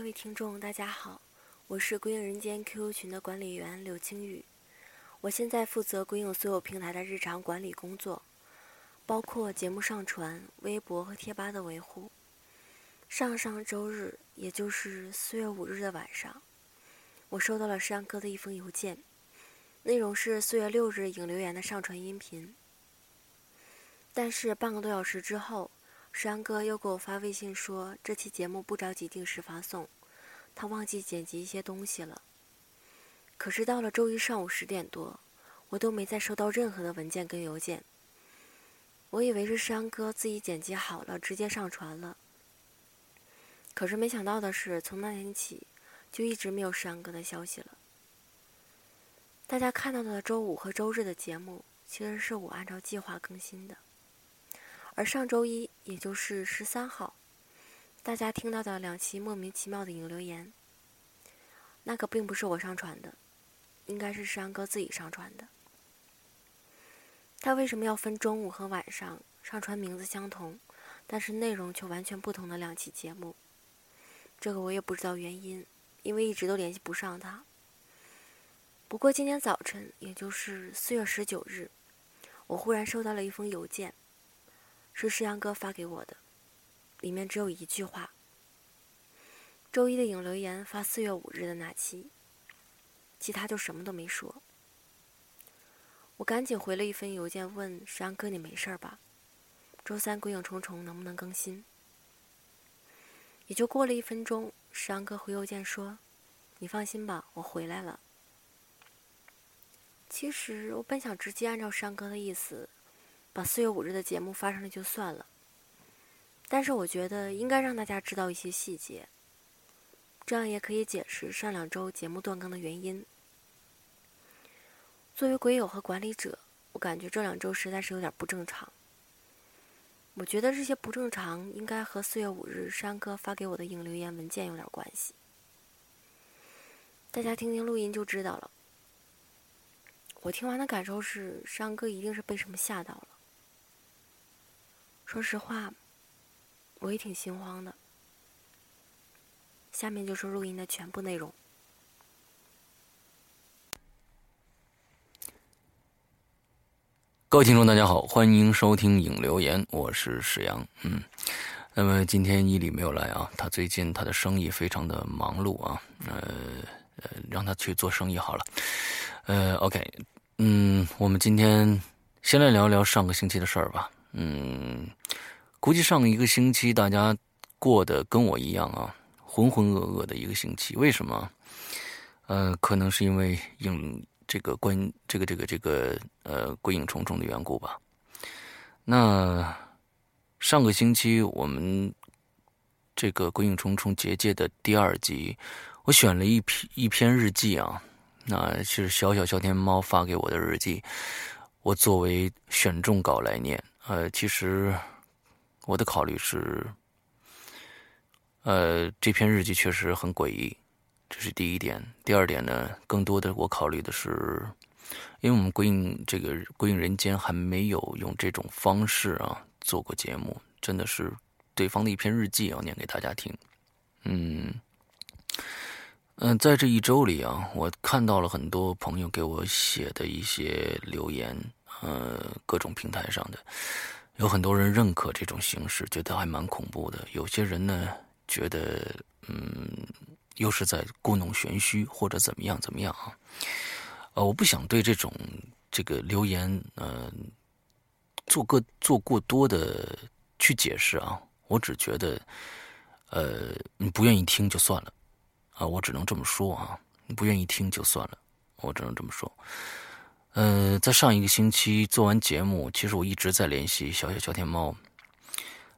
各位听众，大家好，我是归影人间 QQ 群的管理员柳青雨。我现在负责归影所有平台的日常管理工作，包括节目上传、微博和贴吧的维护。上上周日，也就是四月五日的晚上，我收到了山哥的一封邮件，内容是四月六日影留言的上传音频。但是半个多小时之后。山哥又给我发微信说，这期节目不着急定时发送，他忘记剪辑一些东西了。可是到了周一上午十点多，我都没再收到任何的文件跟邮件。我以为是山哥自己剪辑好了，直接上传了。可是没想到的是，从那天起就一直没有山哥的消息了。大家看到的周五和周日的节目，其实是我按照计划更新的。而上周一，也就是十三号，大家听到的两期莫名其妙的影留言，那个并不是我上传的，应该是山哥自己上传的。他为什么要分中午和晚上上传名字相同，但是内容却完全不同的两期节目？这个我也不知道原因，因为一直都联系不上他。不过今天早晨，也就是四月十九日，我忽然收到了一封邮件。是石阳哥发给我的，里面只有一句话。周一的影留言发四月五日的那期，其他就什么都没说。我赶紧回了一封邮件问石阳哥：“你没事吧？周三鬼影重重能不能更新？”也就过了一分钟，石阳哥回邮件说：“你放心吧，我回来了。”其实我本想直接按照山哥的意思。把四月五日的节目发上来就算了，但是我觉得应该让大家知道一些细节，这样也可以解释上两周节目断更的原因。作为鬼友和管理者，我感觉这两周实在是有点不正常。我觉得这些不正常应该和四月五日山哥发给我的影留言文件有点关系，大家听听录音就知道了。我听完的感受是，山哥一定是被什么吓到了。说实话，我也挺心慌的。下面就是录音的全部内容。各位听众，大家好，欢迎收听影留言，我是史阳。嗯，那么今天伊里没有来啊，他最近他的生意非常的忙碌啊，呃呃，让他去做生意好了。呃，OK，嗯，我们今天先来聊聊上个星期的事儿吧。嗯，估计上一个星期大家过得跟我一样啊，浑浑噩噩的一个星期。为什么？呃，可能是因为影这个关这个这个这个呃鬼影重重的缘故吧。那上个星期我们这个鬼影重重结界的第二集，我选了一篇一篇日记啊，那是小小小天猫发给我的日记，我作为选中稿来念。呃，其实我的考虑是，呃，这篇日记确实很诡异，这是第一点。第二点呢，更多的我考虑的是，因为我们归影这个归影人间还没有用这种方式啊做过节目，真的是对方的一篇日记要念给大家听。嗯嗯，在这一周里啊，我看到了很多朋友给我写的一些留言。呃，各种平台上的有很多人认可这种形式，觉得还蛮恐怖的。有些人呢，觉得嗯，又是在故弄玄虚或者怎么样怎么样啊。呃，我不想对这种这个留言呃做个做过多的去解释啊。我只觉得呃，你不愿意听就算了啊，我只能这么说啊。你不愿意听就算了，我只能这么说。呃，在上一个星期做完节目，其实我一直在联系小小小天猫，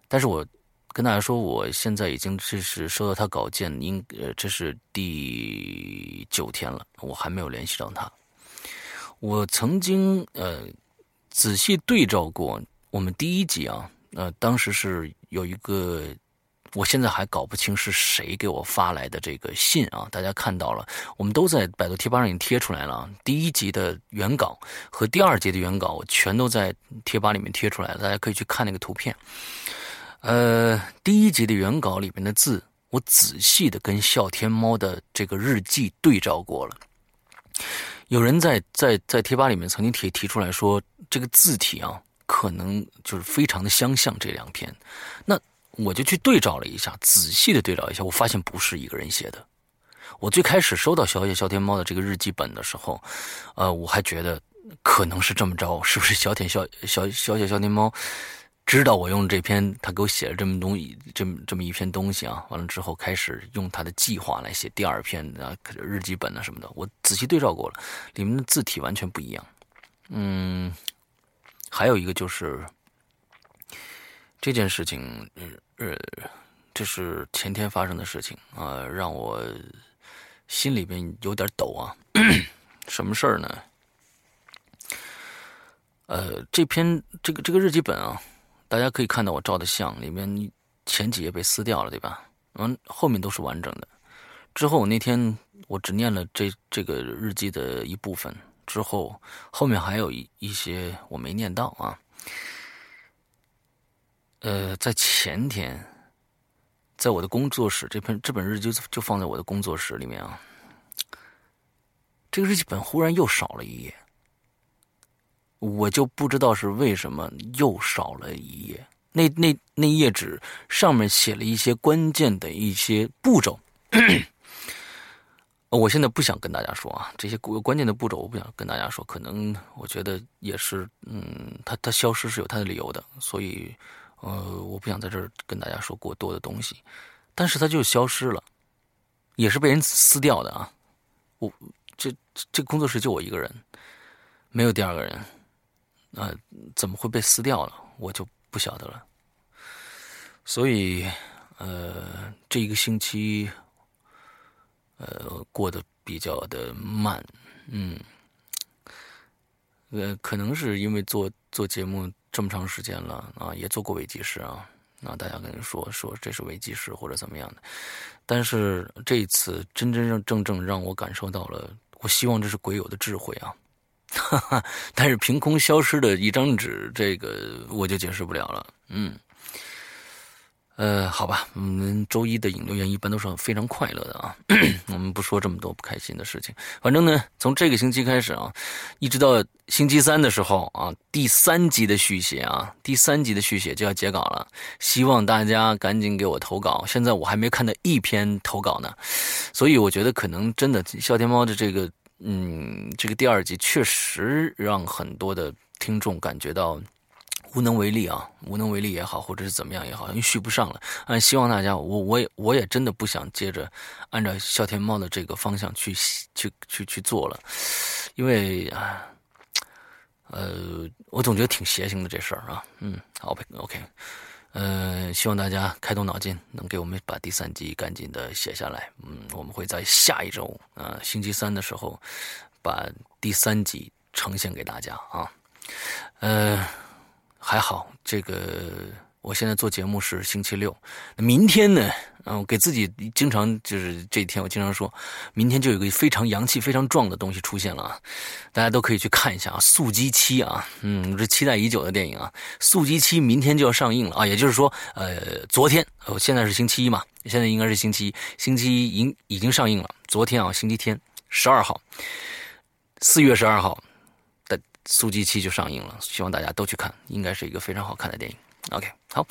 但是我跟大家说，我现在已经这是收到他稿件，应呃这是第九天了，我还没有联系到他。我曾经呃仔细对照过我们第一集啊，呃当时是有一个。我现在还搞不清是谁给我发来的这个信啊！大家看到了，我们都在百度贴吧上已经贴出来了。第一集的原稿和第二集的原稿，我全都在贴吧里面贴出来了，大家可以去看那个图片。呃，第一集的原稿里面的字，我仔细的跟笑天猫的这个日记对照过了。有人在在在贴吧里面曾经提提出来说，这个字体啊，可能就是非常的相像这两篇。那我就去对照了一下，仔细的对照一下，我发现不是一个人写的。我最开始收到小野笑天猫的这个日记本的时候，呃，我还觉得可能是这么着，是不是小铁笑小小小天猫？知道我用这篇，他给我写了这么东西，这么这么一篇东西啊，完了之后开始用他的计划来写第二篇啊日记本啊什么的。我仔细对照过了，里面的字体完全不一样。嗯，还有一个就是这件事情，呃，这是前天发生的事情啊，让我心里边有点抖啊。什么事儿呢？呃，这篇这个这个日记本啊。大家可以看到我照的相，里面前几页被撕掉了，对吧？嗯，后面都是完整的。之后我那天我只念了这这个日记的一部分，之后后面还有一一些我没念到啊。呃，在前天，在我的工作室，这篇这本日记就放在我的工作室里面啊。这个日记本忽然又少了一页。我就不知道是为什么又少了一页，那那那页纸上面写了一些关键的一些步骤，我现在不想跟大家说啊，这些关键的步骤我不想跟大家说，可能我觉得也是，嗯，它它消失是有它的理由的，所以呃，我不想在这儿跟大家说过多的东西，但是它就消失了，也是被人撕掉的啊，我这这工作室就我一个人，没有第二个人。那怎么会被撕掉了？我就不晓得了。所以，呃，这一个星期，呃，过得比较的慢，嗯，呃，可能是因为做做节目这么长时间了啊，也做过伪计时啊，那大家可能说说这是伪计时或者怎么样的，但是这一次真真正正让我感受到了，我希望这是鬼友的智慧啊。哈哈，但是凭空消失的一张纸，这个我就解释不了了。嗯，呃，好吧，我们周一的引流员一般都是非常快乐的啊。我们不说这么多不开心的事情。反正呢，从这个星期开始啊，一直到星期三的时候啊，第三集的续写啊，第三集的续写就要截稿了。希望大家赶紧给我投稿。现在我还没看到一篇投稿呢，所以我觉得可能真的笑天猫的这个。嗯，这个第二集确实让很多的听众感觉到无能为力啊，无能为力也好，或者是怎么样也好，因为续不上了。嗯，希望大家，我我也我也真的不想接着按照笑天猫的这个方向去去去去做了，因为啊，呃，我总觉得挺邪性的这事儿啊。嗯，好，OK。呃，希望大家开动脑筋，能给我们把第三集赶紧的写下来。嗯，我们会在下一周，呃，星期三的时候，把第三集呈现给大家啊。呃，还好这个。我现在做节目是星期六，明天呢？嗯，我给自己经常就是这一天，我经常说，明天就有个非常洋气、非常壮的东西出现了啊！大家都可以去看一下啊，《速激七》啊，嗯，这期待已久的电影啊，《速激七》明天就要上映了啊！也就是说，呃，昨天，哦，现在是星期一嘛，现在应该是星期一，星期一已已经上映了。昨天啊，星期天，十二号，四月十二号《速激七》就上映了，希望大家都去看，应该是一个非常好看的电影。OK，好，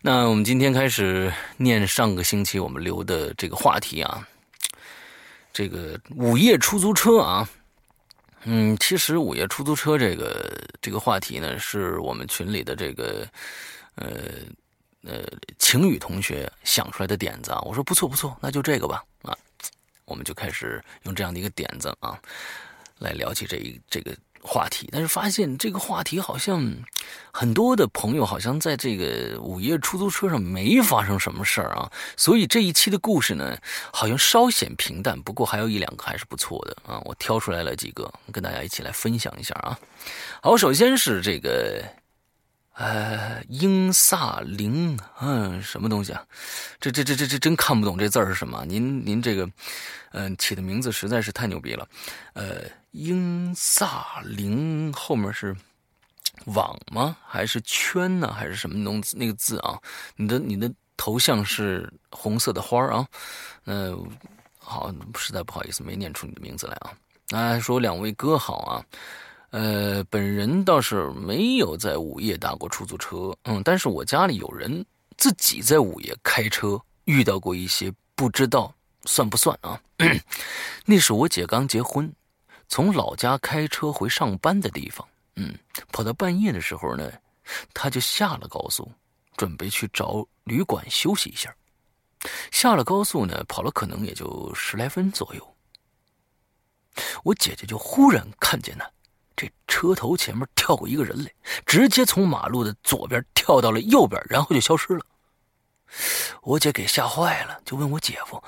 那我们今天开始念上个星期我们留的这个话题啊，这个午夜出租车啊，嗯，其实午夜出租车这个这个话题呢，是我们群里的这个呃呃晴雨同学想出来的点子啊，我说不错不错，那就这个吧啊，我们就开始用这样的一个点子啊，来聊起这一这个。话题，但是发现这个话题好像 很多的朋友好像在这个午夜出租车上没发生什么事儿啊，所以这一期的故事呢，好像稍显平淡。不过还有一两个还是不错的啊，我挑出来了几个，跟大家一起来分享一下啊。好，首先是这个。呃，英萨林，嗯，什么东西啊？这这这这这真看不懂这字儿是什么？您您这个，嗯，起的名字实在是太牛逼了。呃，英萨灵后面是网吗？还是圈呢？还是什么东那个字啊？你的你的头像是红色的花啊。嗯好，实在不好意思，没念出你的名字来啊。那说两位哥好啊。呃，本人倒是没有在午夜打过出租车，嗯，但是我家里有人自己在午夜开车，遇到过一些不知道算不算啊？那是我姐刚结婚，从老家开车回上班的地方，嗯，跑到半夜的时候呢，他就下了高速，准备去找旅馆休息一下。下了高速呢，跑了可能也就十来分左右，我姐姐就忽然看见呢。这车头前面跳过一个人来，直接从马路的左边跳到了右边，然后就消失了。我姐给吓坏了，就问我姐夫：“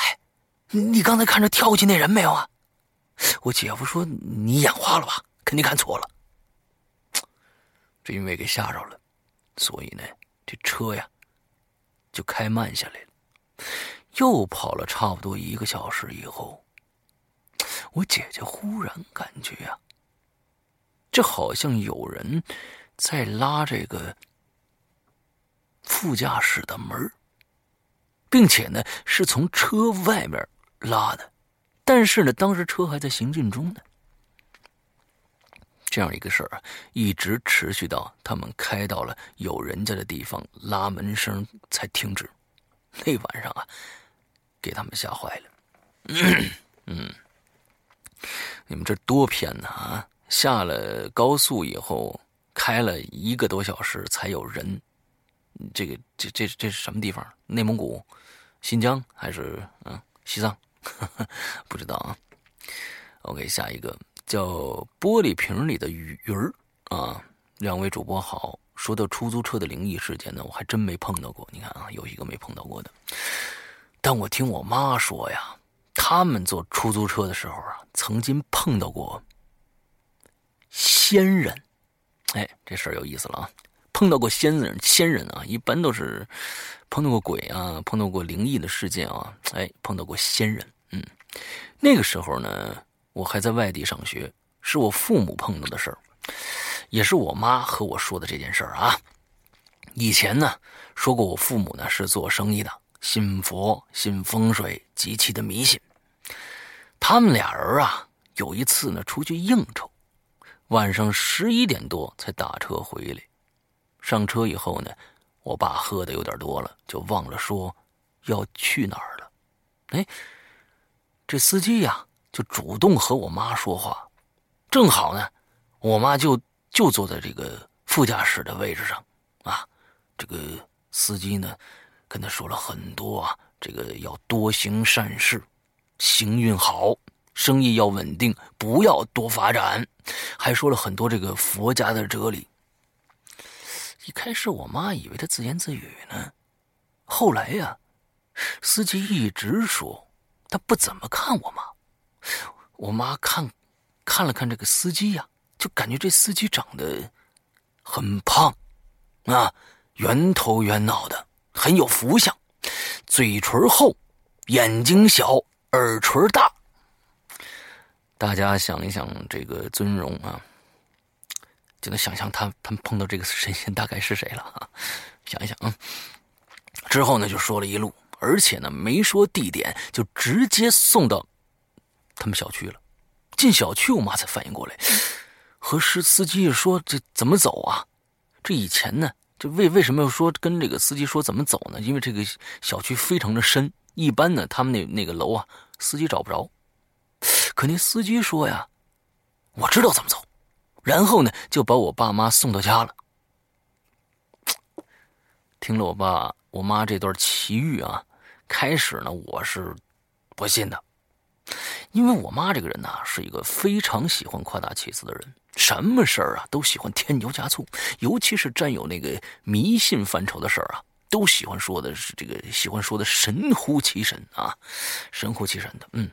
哎，你刚才看着跳过去那人没有啊？”我姐夫说：“你眼花了吧？肯定看错了。”这因为给吓着了，所以呢，这车呀就开慢下来了。又跑了差不多一个小时以后，我姐姐忽然感觉呀。这好像有人在拉这个副驾驶的门并且呢是从车外面拉的，但是呢当时车还在行进中呢。这样一个事儿啊，一直持续到他们开到了有人家的地方，拉门声才停止。那晚上啊，给他们吓坏了。嗯，你们这多偏呢啊！下了高速以后，开了一个多小时才有人。这个这这这是什么地方？内蒙古、新疆还是嗯西藏？不知道啊。OK，下一个叫玻璃瓶里的鱼儿啊。两位主播好。说到出租车的灵异事件呢，我还真没碰到过。你看啊，有一个没碰到过的。但我听我妈说呀，他们坐出租车的时候啊，曾经碰到过。仙人，哎，这事儿有意思了啊！碰到过仙人，仙人啊，一般都是碰到过鬼啊，碰到过灵异的事件啊，哎，碰到过仙人。那个时候呢，我还在外地上学，是我父母碰到的事儿，也是我妈和我说的这件事儿啊。以前呢，说过我父母呢是做生意的，信佛、信风水，极其的迷信。他们俩人啊，有一次呢出去应酬。晚上十一点多才打车回来，上车以后呢，我爸喝的有点多了，就忘了说要去哪儿了。哎，这司机呀就主动和我妈说话，正好呢，我妈就就坐在这个副驾驶的位置上啊。这个司机呢跟他说了很多啊，这个要多行善事，行运好。生意要稳定，不要多发展，还说了很多这个佛家的哲理。一开始我妈以为他自言自语呢，后来呀，司机一直说他不怎么看我妈。我妈看，看了看这个司机呀，就感觉这司机长得很胖，啊，圆头圆脑的，很有福相，嘴唇厚，眼睛小，耳垂大。大家想一想，这个尊容啊，就能想象他他们碰到这个神仙大概是谁了啊？想一想啊，之后呢就说了一路，而且呢没说地点，就直接送到他们小区了。进小区，我妈才反应过来，和司司机说这怎么走啊？这以前呢，这为为什么要说跟这个司机说怎么走呢？因为这个小区非常的深，一般呢他们那那个楼啊，司机找不着。可那司机说呀：“我知道怎么走。”然后呢，就把我爸妈送到家了。听了我爸我妈这段奇遇啊，开始呢我是不信的，因为我妈这个人呢是一个非常喜欢夸大其词的人，什么事儿啊都喜欢添油加醋，尤其是沾有那个迷信范畴的事儿啊，都喜欢说的是这个喜欢说的神乎其神啊，神乎其神的，嗯。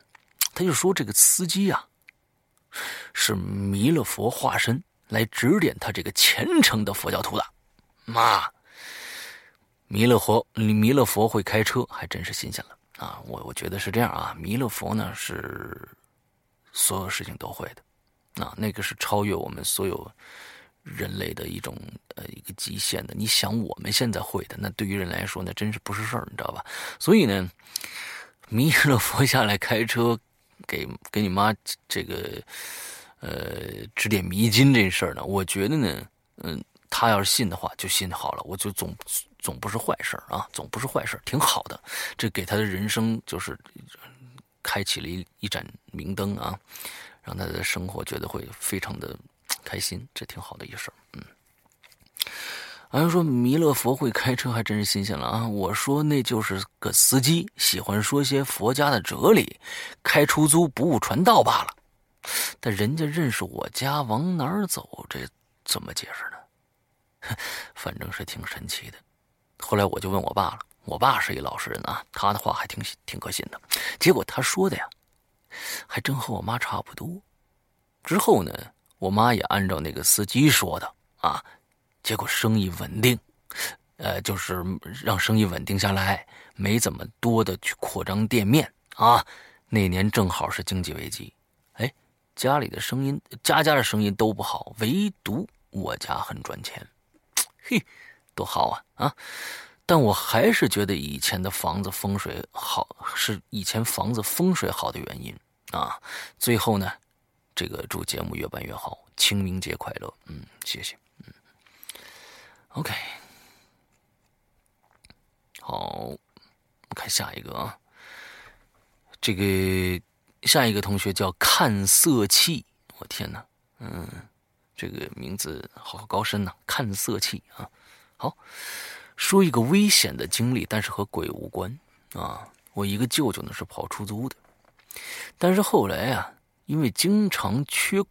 他就说：“这个司机呀，是弥勒佛化身来指点他这个虔诚的佛教徒的。妈，弥勒佛，弥勒佛会开车，还真是新鲜了啊！我我觉得是这样啊，弥勒佛呢是所有事情都会的，啊，那个是超越我们所有人类的一种呃一个极限的。你想我们现在会的，那对于人来说那真是不是事儿，你知道吧？所以呢，弥勒佛下来开车给给你妈这个呃指点迷津这事儿呢，我觉得呢，嗯，他要是信的话就信好了，我就总总不是坏事啊，总不是坏事挺好的。这给他的人生就是开启了一一盏明灯啊，让他的生活觉得会非常的。开心，这挺好的一事儿。嗯，好像说弥勒佛会开车，还真是新鲜了啊！我说那就是个司机，喜欢说些佛家的哲理，开出租不误传道罢了。但人家认识我家，往哪儿走？这怎么解释呢？反正是挺神奇的。后来我就问我爸了，我爸是一老实人啊，他的话还挺挺可信的。结果他说的呀，还真和我妈差不多。之后呢？我妈也按照那个司机说的啊，结果生意稳定，呃，就是让生意稳定下来，没怎么多的去扩张店面啊。那年正好是经济危机，哎，家里的声音，家家的生意都不好，唯独我家很赚钱，嘿，多好啊啊！但我还是觉得以前的房子风水好，是以前房子风水好的原因啊。最后呢？这个祝节目越办越好，清明节快乐！嗯，谢谢。嗯，OK，好，看下一个啊。这个下一个同学叫看色气，我天哪，嗯，这个名字好高深呐，看色气啊。好，说一个危险的经历，但是和鬼无关啊。我一个舅舅呢是跑出租的，但是后来啊。因为经常缺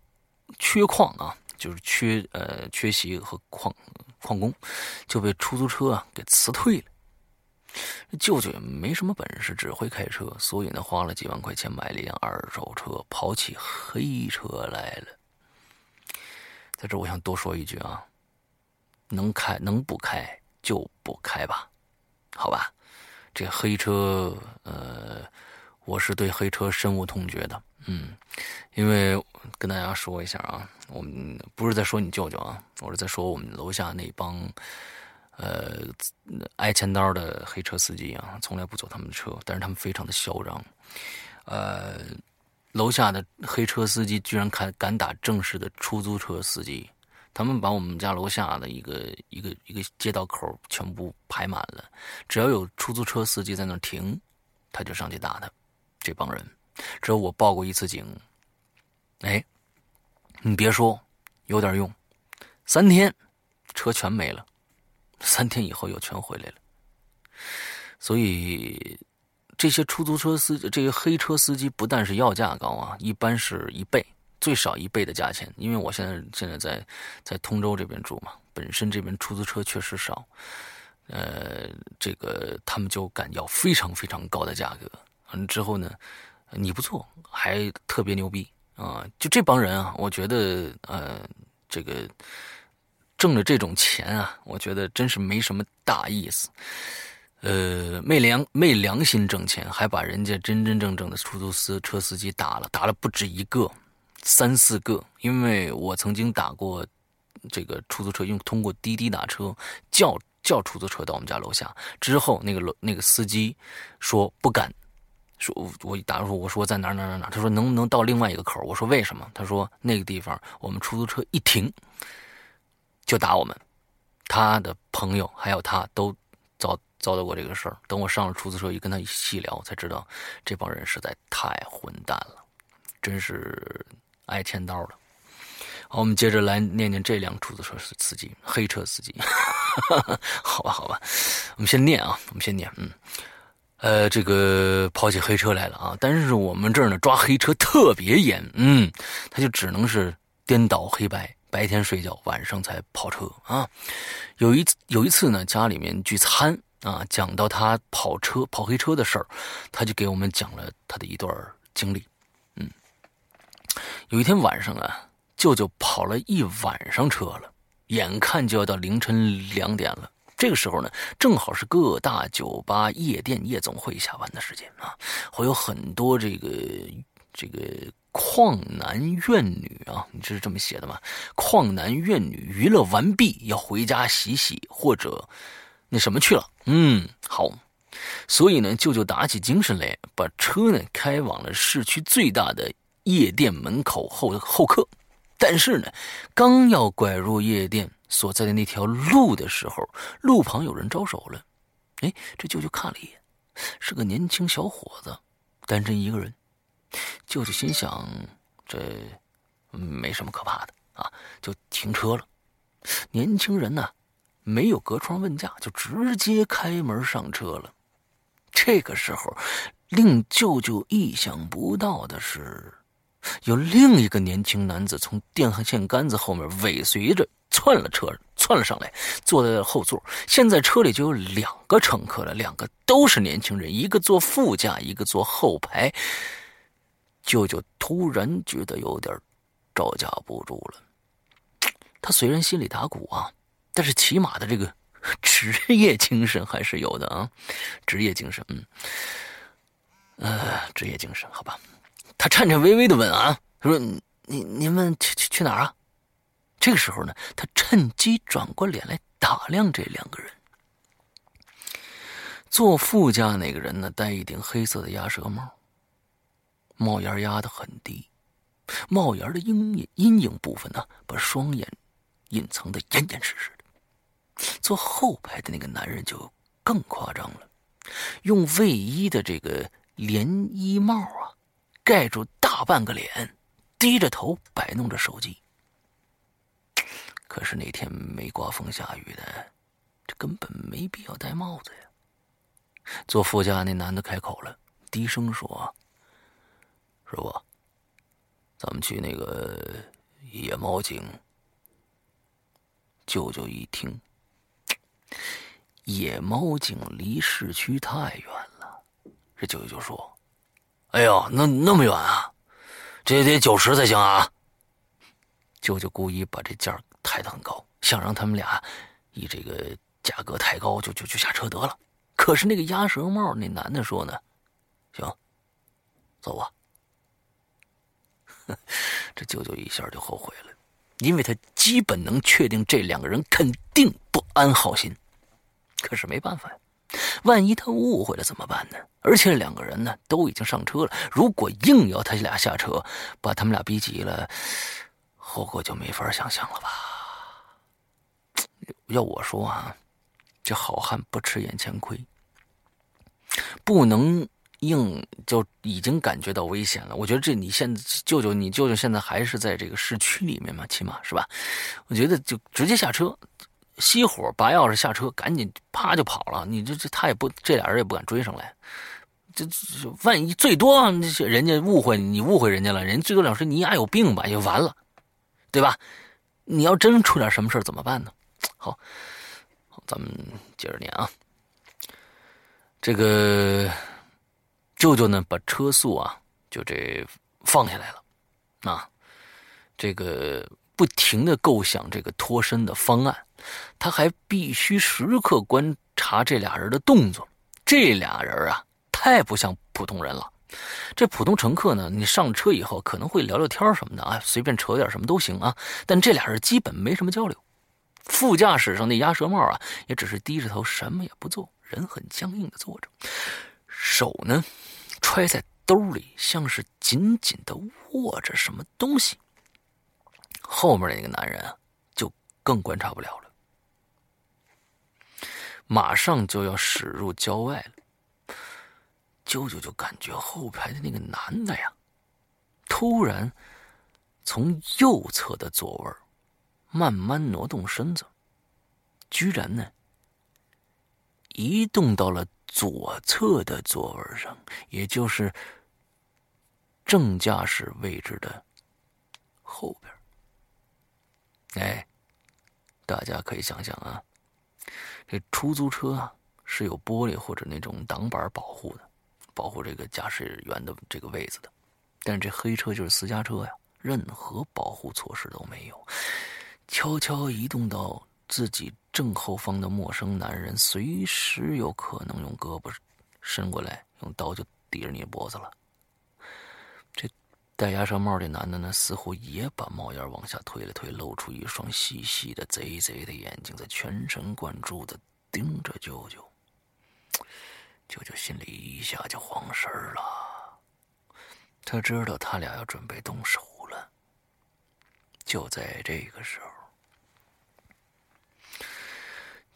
缺矿啊，就是缺呃缺席和矿矿工，就被出租车啊给辞退了。舅舅也没什么本事，只会开车，所以呢，花了几万块钱买了一辆二手车，跑起黑车来了。在这，我想多说一句啊，能开能不开就不开吧，好吧？这黑车，呃，我是对黑车深恶痛绝的。嗯，因为跟大家说一下啊，我们不是在说你舅舅啊，我是在说我们楼下那帮，呃，挨钱刀的黑车司机啊，从来不坐他们的车，但是他们非常的嚣张，呃，楼下的黑车司机居然敢敢打正式的出租车司机，他们把我们家楼下的一个一个一个街道口全部排满了，只要有出租车司机在那停，他就上去打他，这帮人。只有我报过一次警，哎，你别说，有点用。三天，车全没了。三天以后又全回来了。所以，这些出租车司，这个黑车司机不但是要价高啊，一般是一倍，最少一倍的价钱。因为我现在现在在在通州这边住嘛，本身这边出租车确实少，呃，这个他们就敢要非常非常高的价格。完之后呢？你不错，还特别牛逼啊！就这帮人啊，我觉得呃，这个挣了这种钱啊，我觉得真是没什么大意思。呃，昧良昧良心挣钱，还把人家真真正正的出租车司机打了，打了不止一个，三四个。因为我曾经打过这个出租车，用通过滴滴打车叫叫出租车到我们家楼下，之后那个楼那个司机说不敢。说，我打说，我说在哪哪哪哪，他说能不能到另外一个口？我说为什么？他说那个地方我们出租车一停就打我们，他的朋友还有他都遭遭到过这个事儿。等我上了出租车，一跟他细聊，才知道这帮人实在太混蛋了，真是挨千刀了。好，我们接着来念念这辆出租车司机，黑车司机。好吧，好吧，我们先念啊，我们先念，嗯。呃，这个跑起黑车来了啊！但是我们这儿呢，抓黑车特别严，嗯，他就只能是颠倒黑白，白天睡觉，晚上才跑车啊。有一次，有一次呢，家里面聚餐啊，讲到他跑车、跑黑车的事儿，他就给我们讲了他的一段经历。有一天晚上啊，舅舅跑了一晚上车了，眼看就要到凌晨两点了。这个时候呢，正好是各大酒吧、夜店、夜总会下班的时间啊，会有很多这个这个旷男怨女啊，你这是这么写的吗？旷男怨女娱乐完毕，要回家洗洗或者那什么去了。嗯，好。所以呢，舅舅打起精神来，把车呢开往了市区最大的夜店门口候候客。但是呢，刚要拐入夜店所在的那条路的时候，路旁有人招手了。哎，这舅舅看了一眼，是个年轻小伙子，单身一个人。舅舅心想，这没什么可怕的啊，就停车了。年轻人呢，没有隔窗问价，就直接开门上车了。这个时候，令舅舅意想不到的是，有另一个年轻男子从电线杆子后面尾随着窜了车，窜了上来，坐在了后座。现在车里就有两个乘客了，两个都是年轻人，一个坐副驾，一个坐后排。舅舅突然觉得有点招架不住了。他虽然心里打鼓啊，但是起码的这个。职业精神还是有的啊，职业精神，嗯，呃，职业精神，好吧。他颤颤巍巍的问啊，他说：“你你们去去去哪儿啊？”这个时候呢，他趁机转过脸来打量这两个人。坐副驾那个人呢，戴一顶黑色的鸭舌帽，帽檐压得很低，帽檐的阴影阴影部分呢，把双眼隐藏的严严实实的。坐后排的那个男人就更夸张了，用卫衣的这个连衣帽啊，盖住大半个脸，低着头摆弄着手机。可是那天没刮风下雨的，这根本没必要戴帽子呀。坐副驾那男的开口了，低声说：“师傅，咱们去那个野猫井。”舅舅一听。野猫井离市区太远了，这舅舅说：“哎呦，那那么远啊，这也得九十才行啊。”舅舅故意把这价抬得很高，想让他们俩以这个价格太高就就就下车得了。可是那个鸭舌帽那男的说呢：“行，走吧。”这舅舅一下就后悔了，因为他基本能确定这两个人肯定不安好心。可是没办法呀，万一他误会了怎么办呢？而且两个人呢都已经上车了，如果硬要他俩下车，把他们俩逼急了，后果就没法想象了吧？要我说啊，这好汉不吃眼前亏，不能硬就已经感觉到危险了。我觉得这你现在舅舅，你舅舅现在还是在这个市区里面嘛，起码是吧？我觉得就直接下车。熄火，拔钥匙下车，赶紧啪就跑了。你这这他也不，这俩人也不敢追上来。这这万一最多人家误会你，误会人家了，人最多两说你丫有病吧，也完了，对吧？你要真出点什么事怎么办呢？好，咱们接着念啊。这个舅舅呢，把车速啊就这放下来了，啊，这个不停的构想这个脱身的方案。他还必须时刻观察这俩人的动作。这俩人啊，太不像普通人了。这普通乘客呢，你上车以后可能会聊聊天什么的啊，随便扯点什么都行啊。但这俩人基本没什么交流。副驾驶上那鸭舌帽啊，也只是低着头，什么也不做，人很僵硬的坐着，手呢揣在兜里，像是紧紧的握着什么东西。后面那个男人啊，就更观察不了了。马上就要驶入郊外了，舅舅就感觉后排的那个男的呀，突然从右侧的座位慢慢挪动身子，居然呢移动到了左侧的座位上，也就是正驾驶位置的后边。哎，大家可以想想啊。这出租车啊是有玻璃或者那种挡板保护的，保护这个驾驶员的这个位子的。但是这黑车就是私家车呀，任何保护措施都没有。悄悄移动到自己正后方的陌生男人，随时有可能用胳膊伸过来，用刀就抵着你脖子了。戴鸭舌帽的男的呢，似乎也把帽檐往下推了推，露出一双细细的、贼贼的眼睛，在全神贯注的盯着舅舅。舅舅心里一下就慌神了，他知道他俩要准备动手了。就在这个时候，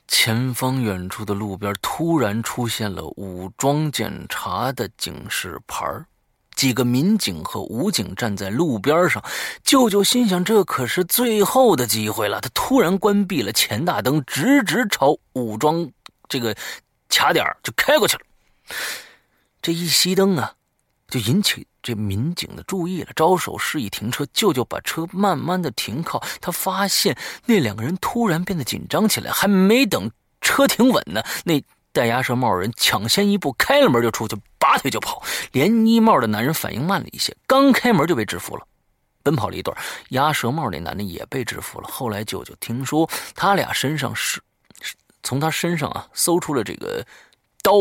前方远处的路边突然出现了武装检查的警示牌几个民警和武警站在路边上。舅舅心想：这可是最后的机会了。他突然关闭了前大灯，直直朝武装这个卡点就开过去了。这一熄灯啊，就引起这民警的注意了，招手示意停车。舅舅把车慢慢的停靠，他发现那两个人突然变得紧张起来，还没等车停稳呢，那戴鸭舌帽人抢先一步开了门就出去，拔腿就跑。连呢帽的男人反应慢了一些，刚开门就被制服了。奔跑了一段，鸭舌帽那男的也被制服了。后来舅舅听说他俩身上是，从他身上啊搜出了这个刀。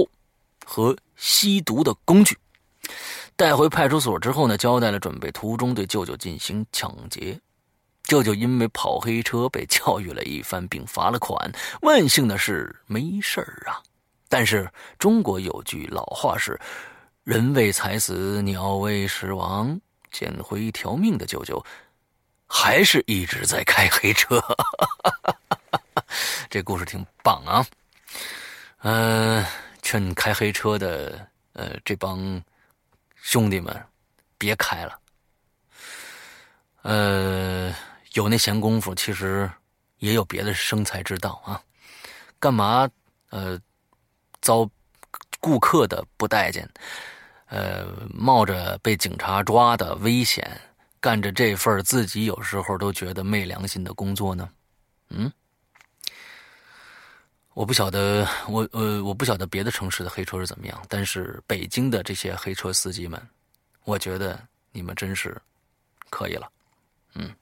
和吸毒的工具带回派出所之后呢，交代了准备途中对舅舅进行抢劫。舅舅因为跑黑车被教育了一番，并罚了款。万幸的是没事儿啊。但是中国有句老话是“人为财死，鸟为食亡”，捡回一条命的舅舅还是一直在开黑车。这故事挺棒啊，嗯。劝开黑车的，呃，这帮兄弟们别开了。呃，有那闲工夫，其实也有别的生财之道啊。干嘛？呃，遭顾客的不待见，呃，冒着被警察抓的危险，干着这份自己有时候都觉得昧良心的工作呢？嗯？我不晓得，我呃，我不晓得别的城市的黑车是怎么样，但是北京的这些黑车司机们，我觉得你们真是可以了，嗯，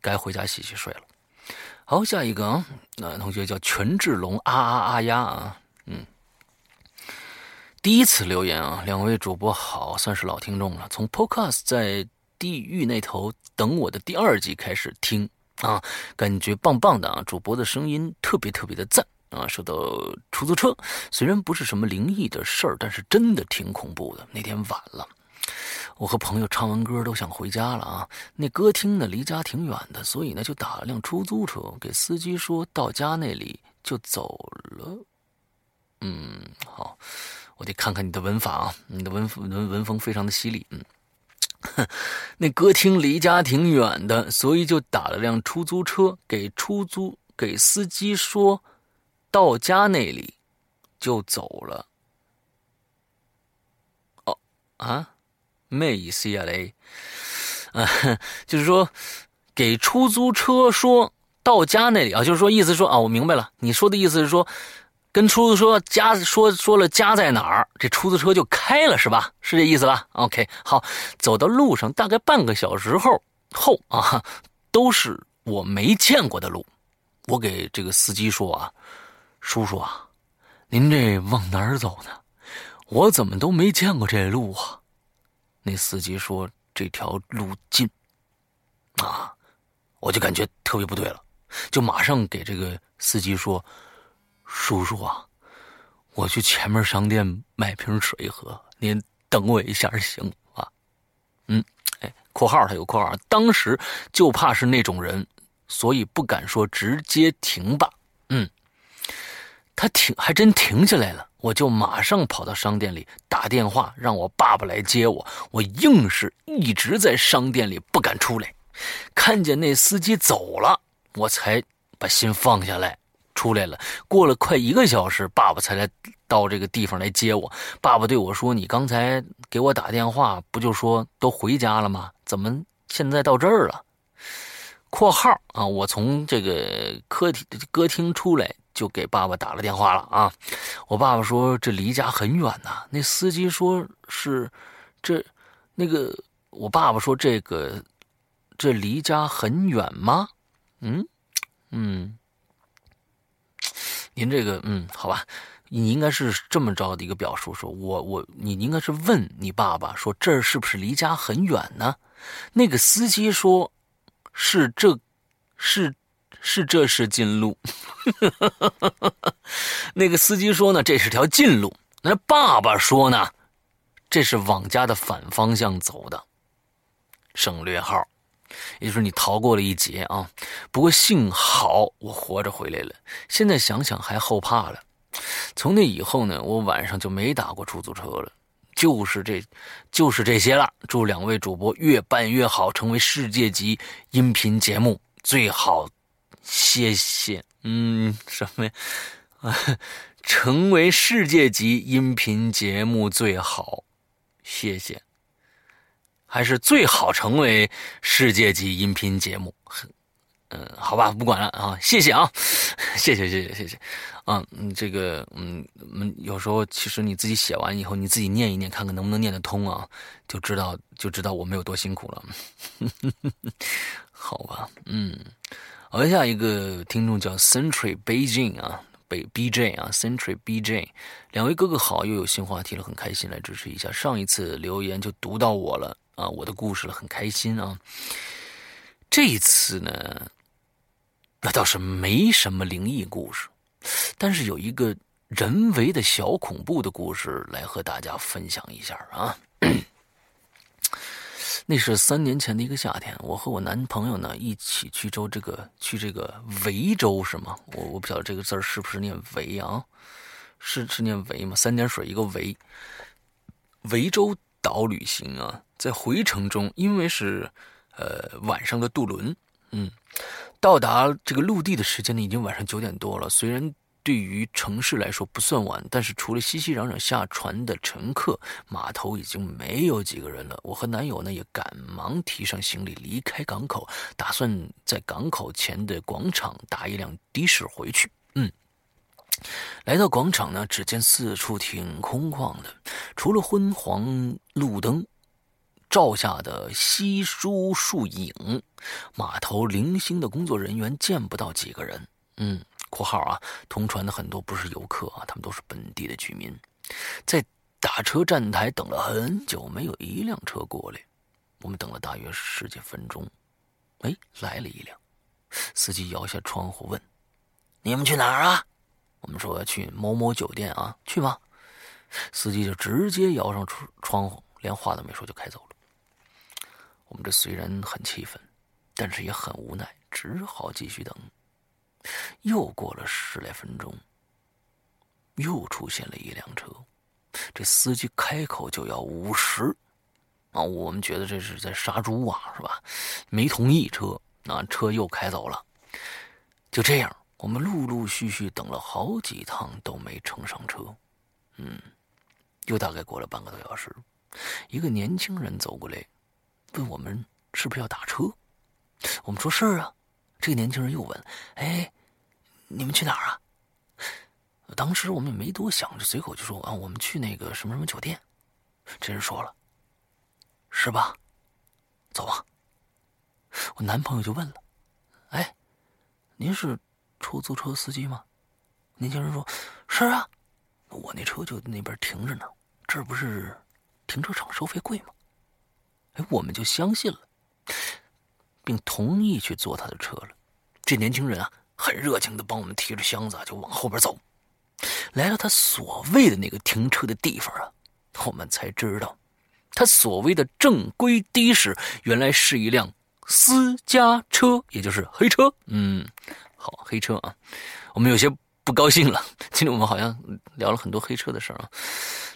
该回家洗洗睡了。好，下一个啊，那同学叫权志龙啊啊啊呀啊，嗯，第一次留言啊，两位主播好，算是老听众了，从 Podcast 在地狱那头等我的第二季开始听啊，感觉棒棒的啊，主播的声音特别特别的赞。啊，说到出租车，虽然不是什么灵异的事儿，但是真的挺恐怖的。那天晚了，我和朋友唱完歌都想回家了啊。那歌厅呢离家挺远的，所以呢就打了辆出租车，给司机说到家那里就走了。嗯，好，我得看看你的文法啊，你的文文文风非常的犀利。嗯，那歌厅离家挺远的，所以就打了辆出租车，给出租给司机说。到家那里就走了。哦啊，没意思呀嘞，啊，就是说给出租车说到家那里啊，就是说意思说啊，我明白了，你说的意思是说跟出租车家说说了家在哪儿，这出租车就开了是吧？是这意思吧？OK，好，走到路上大概半个小时后后啊，都是我没见过的路，我给这个司机说啊。叔叔啊，您这往哪儿走呢？我怎么都没见过这路啊？那司机说这条路近，啊，我就感觉特别不对了，就马上给这个司机说：“叔叔啊，我去前面商店买瓶水喝，您等我一下行吗？”嗯，哎，括号他有括号，当时就怕是那种人，所以不敢说直接停吧。嗯。他停，还真停下来了。我就马上跑到商店里打电话，让我爸爸来接我。我硬是一直在商店里不敢出来。看见那司机走了，我才把心放下来，出来了。过了快一个小时，爸爸才来到这个地方来接我。爸爸对我说：“你刚才给我打电话，不就说都回家了吗？怎么现在到这儿了？”（括号啊，我从这个客厅歌厅出来。）就给爸爸打了电话了啊！我爸爸说这离家很远呐。那司机说是这那个，我爸爸说这个这离家很远吗？嗯嗯，您这个嗯好吧，你应该是这么着的一个表述：说我我你应该是问你爸爸说这是不是离家很远呢？那个司机说是这，是是这是近路。那个司机说呢这是条近路。那爸爸说呢这是往家的反方向走的，省略号。也就是你逃过了一劫啊！不过幸好我活着回来了。现在想想还后怕了。从那以后呢，我晚上就没打过出租车了。就是这，就是这些了。祝两位主播越办越好，成为世界级音频节目最好。谢谢。嗯，什么呀？成为世界级音频节目最好。谢谢。还是最好成为世界级音频节目，嗯，好吧，不管了啊，谢谢啊，谢谢谢谢谢谢，啊，嗯，这个，嗯，嗯，有时候其实你自己写完以后，你自己念一念，看看能不能念得通啊，就知道就知道我们有多辛苦了，好吧，嗯，好，下一个听众叫 Century Beijing 啊。北 BJ 啊，Century BJ，两位哥哥好，又有新话题了，很开心来支持一下。上一次留言就读到我了。啊，我的故事了，很开心啊。这一次呢，那倒是没什么灵异故事，但是有一个人为的小恐怖的故事来和大家分享一下啊。那是三年前的一个夏天，我和我男朋友呢一起去州这个去这个维州是吗？我我不晓得这个字是不是念维啊？是是念维吗？三点水一个维。维州岛旅行啊，在回程中，因为是呃晚上的渡轮，嗯，到达这个陆地的时间呢已经晚上九点多了，虽然。对于城市来说不算晚，但是除了熙熙攘攘下船的乘客，码头已经没有几个人了。我和男友呢也赶忙提上行李离开港口，打算在港口前的广场打一辆的士回去。嗯，来到广场呢，只见四处挺空旷的，除了昏黄路灯照下的稀疏树影，码头零星的工作人员见不到几个人。嗯。括号啊，同船的很多不是游客啊，他们都是本地的居民，在打车站台等了很久，没有一辆车过来。我们等了大约十几分钟，哎，来了一辆。司机摇下窗户问：“你们去哪儿啊？”我们说要去某某酒店啊，去吗？司机就直接摇上窗窗户，连话都没说就开走了。我们这虽然很气愤，但是也很无奈，只好继续等。又过了十来分钟，又出现了一辆车，这司机开口就要五十，啊，我们觉得这是在杀猪啊，是吧？没同意车，那车又开走了。就这样，我们陆陆续续等了好几趟都没乘上车，嗯，又大概过了半个多小时，一个年轻人走过来，问我们是不是要打车？我们说是啊。这个年轻人又问：“哎，你们去哪儿啊？”当时我们也没多想，就随口就说：“啊，我们去那个什么什么酒店。”这人说了：“是吧？走吧。”我男朋友就问了：“哎，您是出租车司机吗？”年轻人说：“是啊，我那车就那边停着呢，这不是停车场收费贵吗？”我们就相信了。并同意去坐他的车了。这年轻人啊，很热情的帮我们提着箱子就往后边走。来到他所谓的那个停车的地方啊，我们才知道，他所谓的正规的士原来是一辆私家车，也就是黑车。嗯，好，黑车啊，我们有些不高兴了。今天我们好像聊了很多黑车的事啊。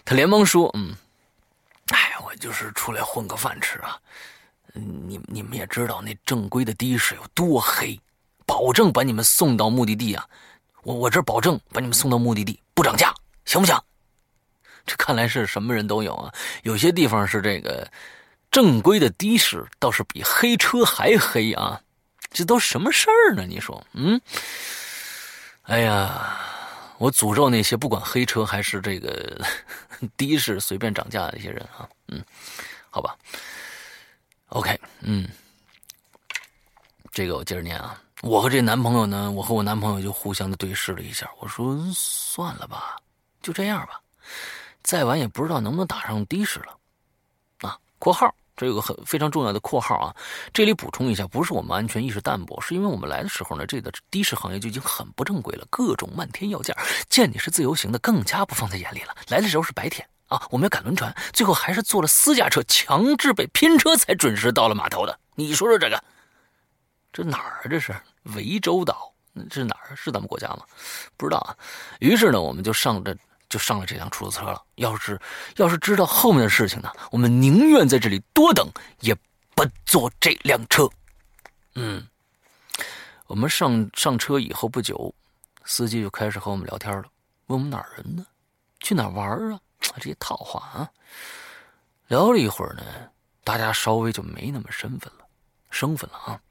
他连忙说：“嗯，哎，我就是出来混个饭吃啊。”你你们也知道那正规的的士有多黑，保证把你们送到目的地啊！我我这保证把你们送到目的地不涨价，行不行？这看来是什么人都有啊！有些地方是这个正规的的士倒是比黑车还黑啊！这都什么事儿呢？你说，嗯？哎呀，我诅咒那些不管黑车还是这个 的士随便涨价的一些人啊！嗯，好吧。OK，嗯，这个我接着念啊。我和这男朋友呢，我和我男朋友就互相的对视了一下。我说算了吧，就这样吧，再晚也不知道能不能打上的士了。啊，括号。这有个很非常重要的括号啊，这里补充一下，不是我们安全意识淡薄，是因为我们来的时候呢，这个的士行业就已经很不正规了，各种漫天要价，见你是自由行的，更加不放在眼里了。来的时候是白天啊，我们要赶轮船，最后还是坐了私家车，强制被拼车才准时到了码头的。你说说这个，这哪儿啊？这是涠洲岛，这是哪儿？是咱们国家吗？不知道啊。于是呢，我们就上着。就上了这辆出租车了。要是要是知道后面的事情呢，我们宁愿在这里多等，也不坐这辆车。嗯，我们上上车以后不久，司机就开始和我们聊天了，问我们哪儿人呢，去哪儿玩啊？这些套话啊。聊了一会儿呢，大家稍微就没那么身份了，生分了啊。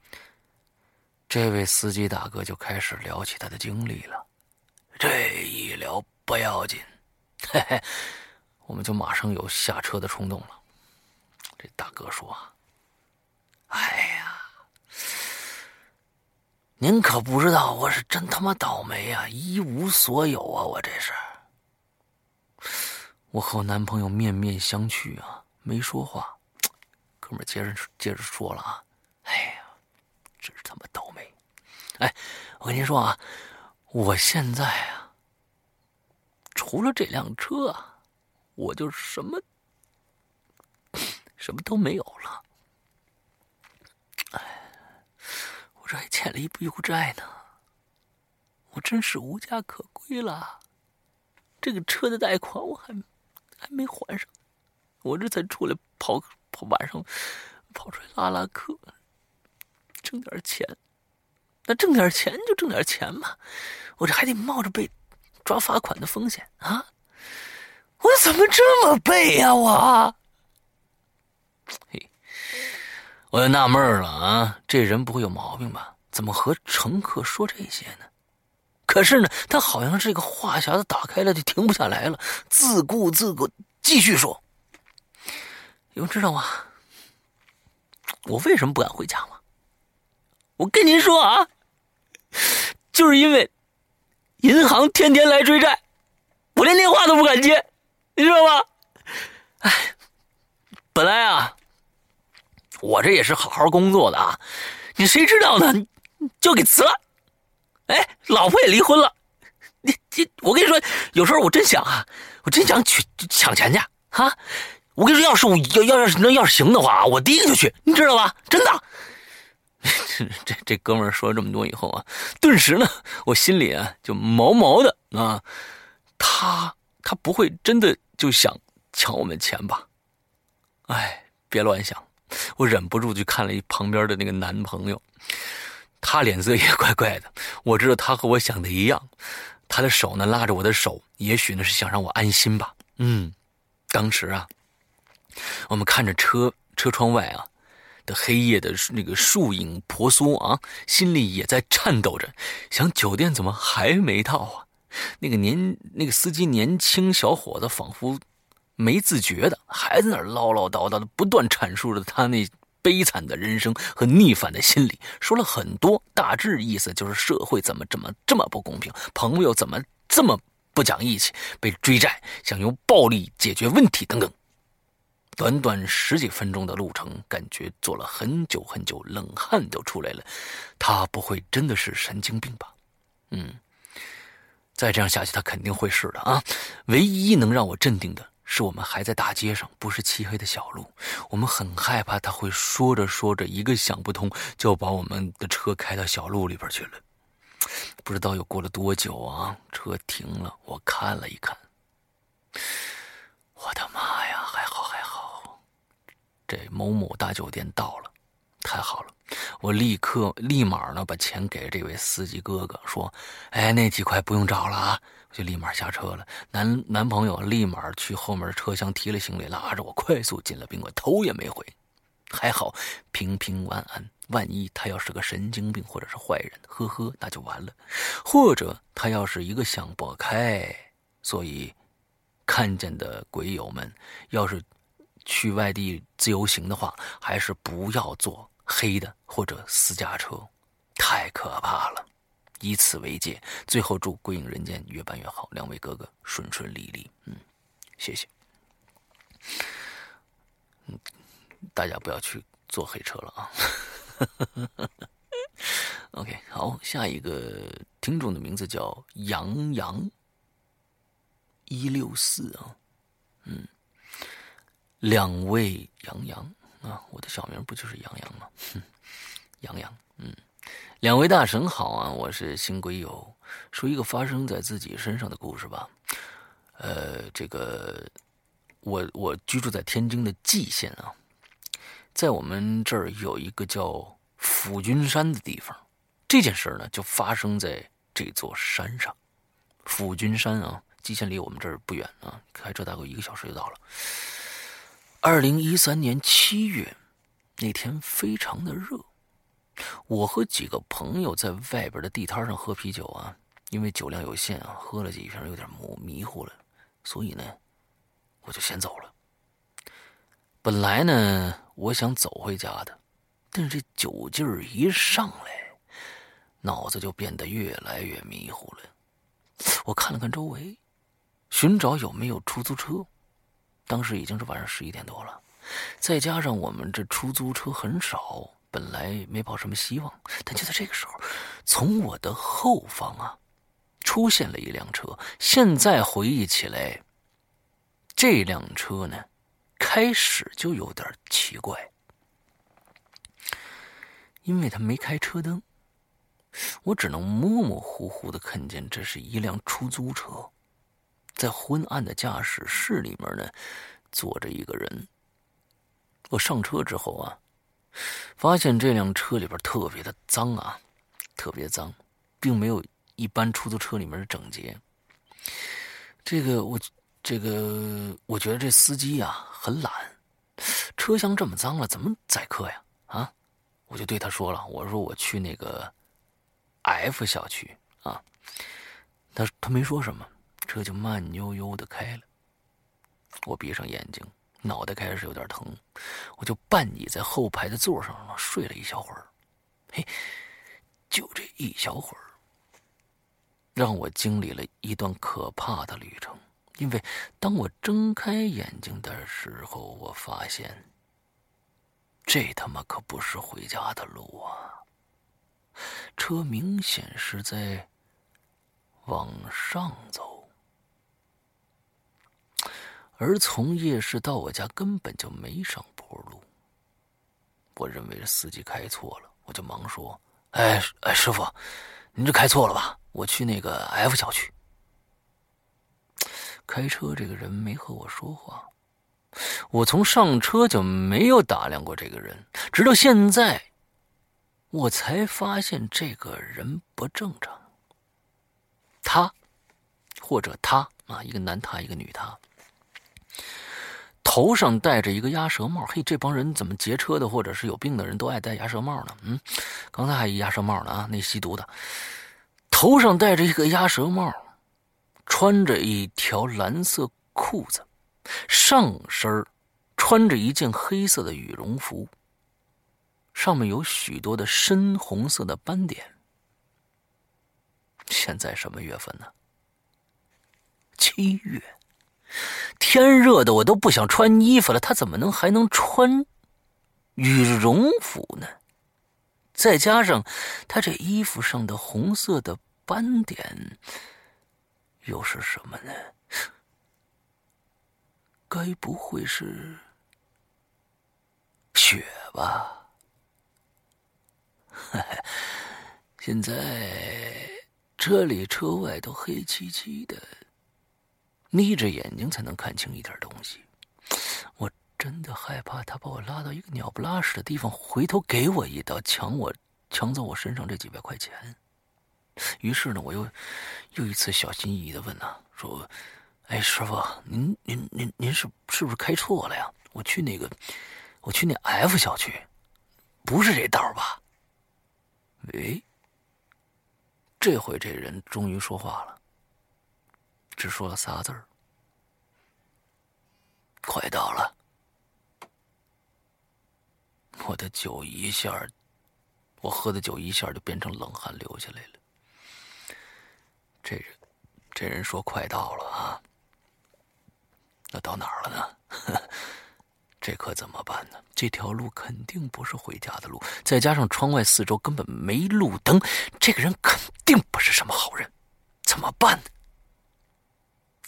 这位司机大哥就开始聊起他的经历了。这一聊不要紧。嘿嘿，我们就马上有下车的冲动了。这大哥说：“哎呀，您可不知道，我是真他妈倒霉啊，一无所有啊！我这是。”我和我男朋友面面相觑啊，没说话。哥们接着接着说了啊：“哎呀，真是他妈倒霉！哎，我跟您说啊，我现在啊。”除了这辆车，我就什么什么都没有了。哎，我这还欠了一笔负债呢，我真是无家可归了。这个车的贷款我还还没还上，我这才出来跑跑晚上跑出来拉拉客，挣点钱。那挣点钱就挣点钱嘛，我这还得冒着被。抓罚款的风险啊！我怎么这么背呀？我，嘿，我就纳闷了啊！这人不会有毛病吧？怎么和乘客说这些呢？可是呢，他好像这个话匣子打开了就停不下来了，自顾自顾继续说。你们知道吗？我为什么不敢回家吗？我跟您说啊，就是因为。银行天天来追债，我连电话都不敢接，你知道吗？哎，本来啊，我这也是好好工作的啊，你谁知道呢？就给辞了。哎，老婆也离婚了。你你，我跟你说，有时候我真想啊，我真想去抢钱去啊！我跟你说，要是我要要要是能要是行的话啊，我第一个就去，你知道吧？真的。这这这哥们儿说了这么多以后啊，顿时呢，我心里啊就毛毛的啊。他他不会真的就想抢我们钱吧？哎，别乱想！我忍不住去看了一旁边的那个男朋友，他脸色也怪怪的。我知道他和我想的一样，他的手呢拉着我的手，也许呢是想让我安心吧。嗯，当时啊，我们看着车车窗外啊。的黑夜的那个树影婆娑啊，心里也在颤抖着，想酒店怎么还没到啊？那个年那个司机年轻小伙子仿佛没自觉的还在那唠唠叨叨的，不断阐述着他那悲惨的人生和逆反的心理，说了很多，大致意思就是社会怎么怎么这么不公平，朋友怎么这么不讲义气，被追债想用暴力解决问题等等。短短十几分钟的路程，感觉坐了很久很久，冷汗都出来了。他不会真的是神经病吧？嗯，再这样下去，他肯定会是的啊！唯一能让我镇定的是，我们还在大街上，不是漆黑的小路。我们很害怕他会说着说着，一个想不通，就把我们的车开到小路里边去了。不知道又过了多久啊，车停了，我看了一看，我的妈呀！这某某大酒店到了，太好了！我立刻立马呢把钱给这位司机哥哥，说：“哎，那几块不用找了啊！”我就立马下车了。男男朋友立马去后面车厢提了行李，拉着我快速进了宾馆，头也没回。还好平平安安。万一他要是个神经病或者是坏人，呵呵，那就完了。或者他要是一个想不开，所以看见的鬼友们，要是。去外地自由行的话，还是不要坐黑的或者私家车，太可怕了。以此为戒，最后祝《归影人间》越办越好，两位哥哥顺顺利利。嗯，谢谢。嗯，大家不要去坐黑车了啊。OK，好，下一个听众的名字叫杨洋一六四啊，嗯，两位杨洋啊，我的小名不就是杨洋吗？哼，杨洋，嗯。两位大神好啊！我是新鬼友，说一个发生在自己身上的故事吧。呃，这个我我居住在天津的蓟县啊，在我们这儿有一个叫府君山的地方。这件事呢，就发生在这座山上。府君山啊，蓟县离我们这儿不远啊，开车大概一个小时就到了。二零一三年七月那天，非常的热。我和几个朋友在外边的地摊上喝啤酒啊，因为酒量有限啊，喝了几瓶有点迷迷糊了，所以呢，我就先走了。本来呢，我想走回家的，但是这酒劲儿一上来，脑子就变得越来越迷糊了。我看了看周围，寻找有没有出租车。当时已经是晚上十一点多了，再加上我们这出租车很少。本来没抱什么希望，但就在这个时候，从我的后方啊，出现了一辆车。现在回忆起来，这辆车呢，开始就有点奇怪，因为他没开车灯，我只能模模糊糊的看见这是一辆出租车，在昏暗的驾驶室里面呢，坐着一个人。我上车之后啊。发现这辆车里边特别的脏啊，特别脏，并没有一般出租车里面的整洁。这个我，这个我觉得这司机呀很懒，车厢这么脏了，怎么载客呀？啊，我就对他说了，我说我去那个 F 小区啊，他他没说什么，车就慢悠悠的开了。我闭上眼睛。脑袋开始有点疼，我就半倚在后排的座上睡了一小会儿。嘿，就这一小会儿，让我经历了一段可怕的旅程。因为当我睁开眼睛的时候，我发现，这他妈可不是回家的路啊！车明显是在往上走。而从夜市到我家根本就没上坡路。我认为司机开错了，我就忙说：“哎哎，师傅，您这开错了吧？我去那个 F 小区。”开车这个人没和我说话，我从上车就没有打量过这个人，直到现在，我才发现这个人不正常。他，或者他啊，一个男他，一个女他。头上戴着一个鸭舌帽，嘿，这帮人怎么劫车的，或者是有病的人都爱戴鸭舌帽呢？嗯，刚才还一鸭舌帽呢啊，那吸毒的，头上戴着一个鸭舌帽，穿着一条蓝色裤子，上身穿着一件黑色的羽绒服，上面有许多的深红色的斑点。现在什么月份呢？七月。天热的我都不想穿衣服了，他怎么能还能穿羽绒服呢？再加上他这衣服上的红色的斑点，又是什么呢？该不会是雪吧？现在车里车外都黑漆漆的。眯着眼睛才能看清一点东西，我真的害怕他把我拉到一个鸟不拉屎的地方，回头给我一刀，抢我抢走我身上这几百块钱。于是呢，我又又一次小心翼翼的问啊，说：“哎，师傅，您您您您是是不是开错了呀？我去那个，我去那 F 小区，不是这道吧？”喂，这回这人终于说话了。只说了仨字儿：“快到了。”我的酒一下，我喝的酒一下就变成冷汗流下来了。这人，这人说快到了啊。那到哪儿了呢？这可怎么办呢？这条路肯定不是回家的路，再加上窗外四周根本没路灯，这个人肯定不是什么好人，怎么办呢？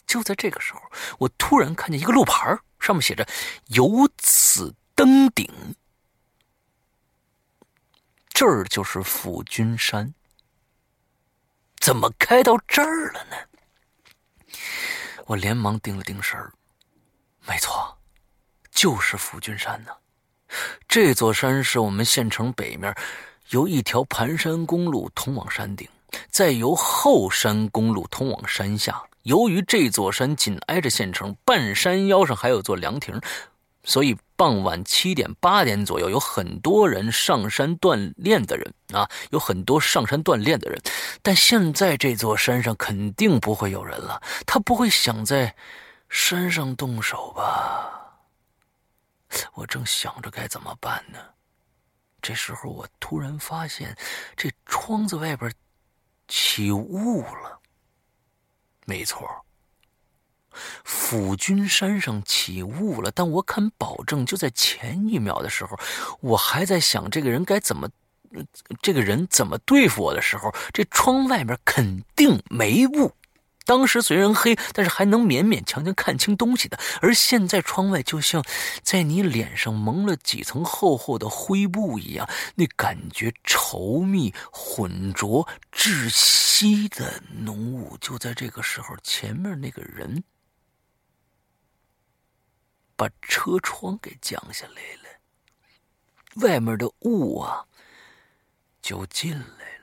就在这个时候，我突然看见一个路牌，上面写着“由此登顶”，这儿就是府君山。怎么开到这儿了呢？我连忙定了定神儿。没错，就是福君山呢。这座山是我们县城北面，由一条盘山公路通往山顶，再由后山公路通往山下。由于这座山紧挨着县城，半山腰上还有座凉亭，所以傍晚七点八点左右，有很多人上山锻炼的人啊，有很多上山锻炼的人。但现在这座山上肯定不会有人了，他不会想在。山上动手吧，我正想着该怎么办呢。这时候，我突然发现这窗子外边起雾了。没错，府君山上起雾了。但我敢保证，就在前一秒的时候，我还在想这个人该怎么，这个人怎么对付我的时候，这窗外面肯定没雾。当时虽然黑，但是还能勉勉强强看清东西的。而现在窗外就像在你脸上蒙了几层厚厚的灰布一样，那感觉稠密、浑浊、窒息的浓雾。就在这个时候，前面那个人把车窗给降下来了，外面的雾啊就进来。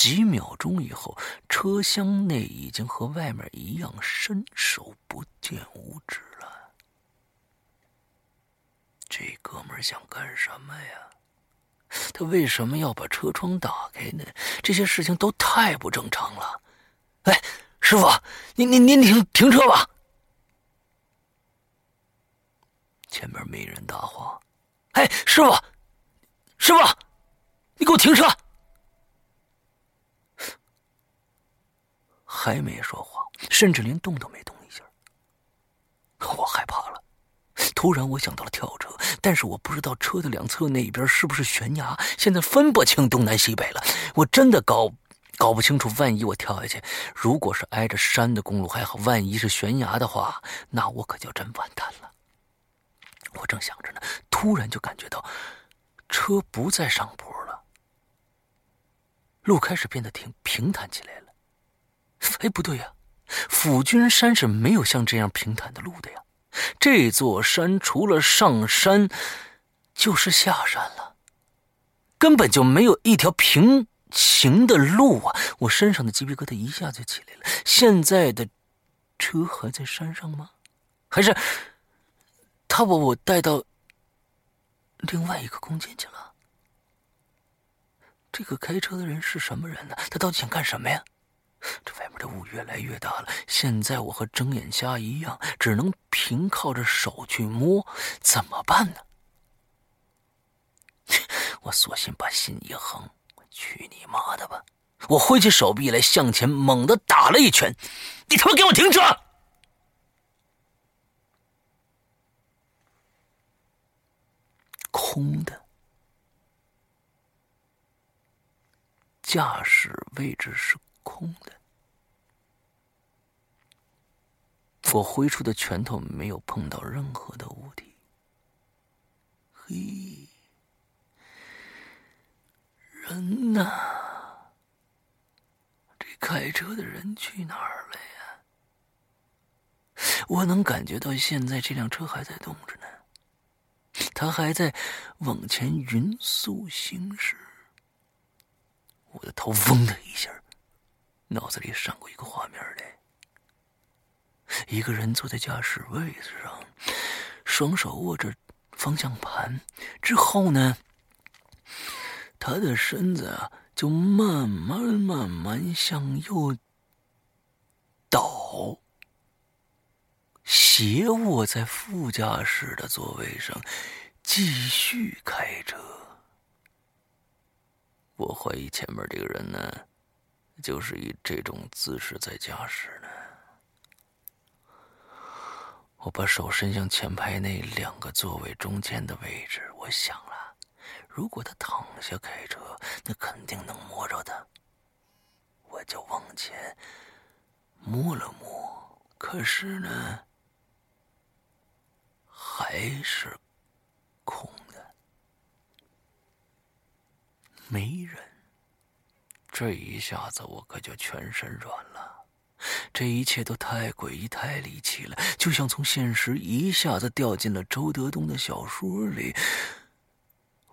几秒钟以后，车厢内已经和外面一样伸手不见五指了。这哥们想干什么呀？他为什么要把车窗打开呢？这些事情都太不正常了。哎，师傅，您您您停停车吧。前面没人答话。哎，师傅，师傅，你给我停车！还没说话，甚至连动都没动一下。我害怕了。突然，我想到了跳车，但是我不知道车的两侧那边是不是悬崖，现在分不清东南西北了。我真的搞搞不清楚，万一我跳下去，如果是挨着山的公路还好，万一是悬崖的话，那我可就真完蛋了。我正想着呢，突然就感觉到车不再上坡了，路开始变得挺平坦起来了。哎，不对呀，府君山是没有像这样平坦的路的呀。这座山除了上山，就是下山了，根本就没有一条平行的路啊！我身上的鸡皮疙瘩一下就起来了。现在的车还在山上吗？还是他把我带到另外一个空间去了？这个开车的人是什么人呢？他到底想干什么呀？这外面的雾越来越大了，现在我和睁眼瞎一样，只能凭靠着手去摸，怎么办呢？我索性把心一横，去你妈的吧！我挥起手臂来，向前猛地打了一拳，你他妈给我停车！空的，驾驶位置是。空的，我挥出的拳头没有碰到任何的物体。嘿，人呢？这开车的人去哪儿了呀？我能感觉到现在这辆车还在动着呢，它还在往前匀速行驶。我的头嗡的一下。脑子里闪过一个画面来：一个人坐在驾驶位子上，双手握着方向盘，之后呢，他的身子啊就慢慢慢慢向右倒，斜卧在副驾驶的座位上，继续开车。我怀疑前面这个人呢。就是以这种姿势在驾驶呢。我把手伸向前排那两个座位中间的位置，我想了，如果他躺下开车，那肯定能摸着他。我就往前摸了摸，可是呢，还是空的，没人。这一下子，我可就全身软了。这一切都太诡异、太离奇了，就像从现实一下子掉进了周德东的小说里。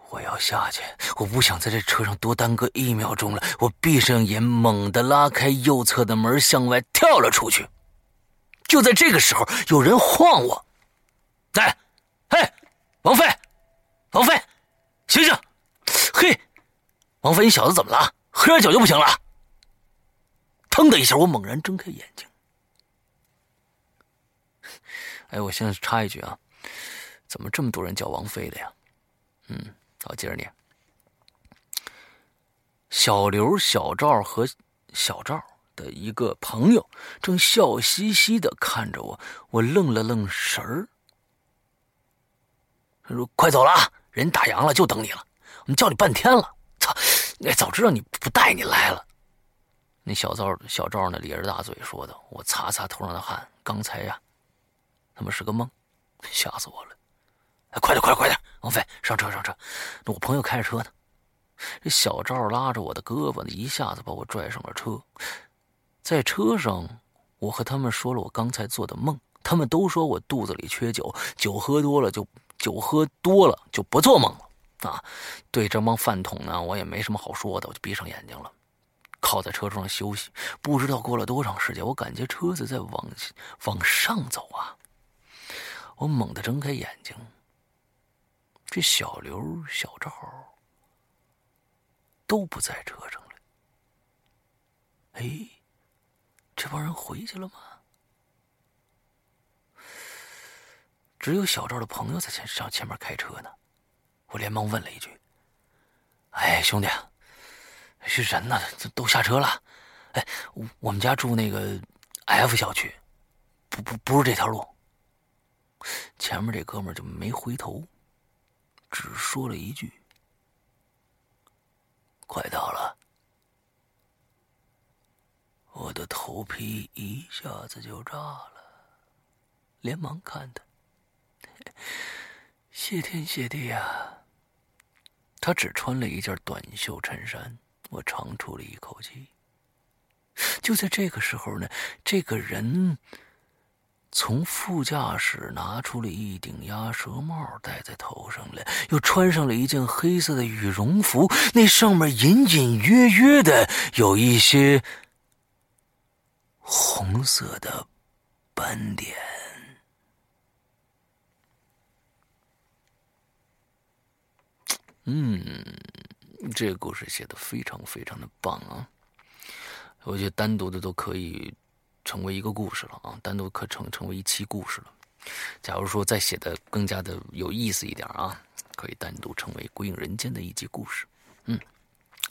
我要下去，我不想在这车上多耽搁一秒钟了。我闭上眼，猛地拉开右侧的门，向外跳了出去。就在这个时候，有人晃我：“在，嘿，王菲，王菲，醒醒！嘿，王菲，你小子怎么了？喝点酒就不行了？”腾的一下，我猛然睁开眼睛。哎，我现在插一句啊，怎么这么多人叫王菲的呀？嗯，好，接着念。小刘、小赵和小赵的一个朋友正笑嘻嘻的看着我，我愣了愣神儿。他说：“快走了，人打烊了，就等你了。我们叫你半天了，操！哎，早知道你不带你来了。”那小赵小赵呢咧着大嘴说道：“我擦擦头上的汗，刚才呀，他妈是个梦，吓死我了！哎，快点，快点，快点！王飞，上车，上车！那我朋友开着车呢。”这小赵拉着我的胳膊呢，一下子把我拽上了车。在车上，我和他们说了我刚才做的梦，他们都说我肚子里缺酒，酒喝多了就酒喝多了就不做梦了啊！对这帮饭桶呢，我也没什么好说的，我就闭上眼睛了。靠在车上休息，不知道过了多长时间，我感觉车子在往往上走啊！我猛地睁开眼睛，这小刘、小赵都不在车上了。哎，这帮人回去了吗？只有小赵的朋友在前上前面开车呢。我连忙问了一句：“哎，兄弟。”是人呢，都下车了。哎，我我们家住那个 F 小区，不不不是这条路。前面这哥们就没回头，只说了一句：“快到了。”我的头皮一下子就炸了，连忙看他，谢天谢地呀！他只穿了一件短袖衬衫。我长出了一口气。就在这个时候呢，这个人从副驾驶拿出了一顶鸭舌帽戴在头上来，又穿上了一件黑色的羽绒服，那上面隐隐约约的有一些红色的斑点。嗯。这个故事写的非常非常的棒啊！我觉得单独的都可以成为一个故事了啊，单独可成成为一期故事了。假如说再写的更加的有意思一点啊，可以单独成为《归隐人间》的一集故事。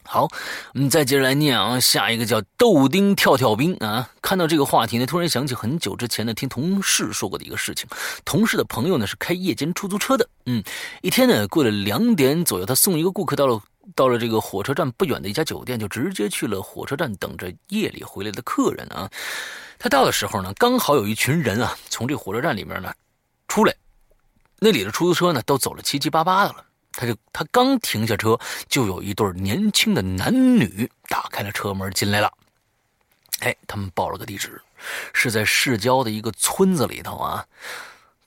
好，我们再接着来念啊。下一个叫豆丁跳跳兵啊。看到这个话题呢，突然想起很久之前呢，听同事说过的一个事情。同事的朋友呢是开夜间出租车的。嗯，一天呢过了两点左右，他送一个顾客到了到了这个火车站不远的一家酒店，就直接去了火车站等着夜里回来的客人啊。他到的时候呢，刚好有一群人啊从这火车站里面呢出来，那里的出租车呢都走了七七八八的了。他就他刚停下车，就有一对年轻的男女打开了车门进来了。哎，他们报了个地址，是在市郊的一个村子里头啊。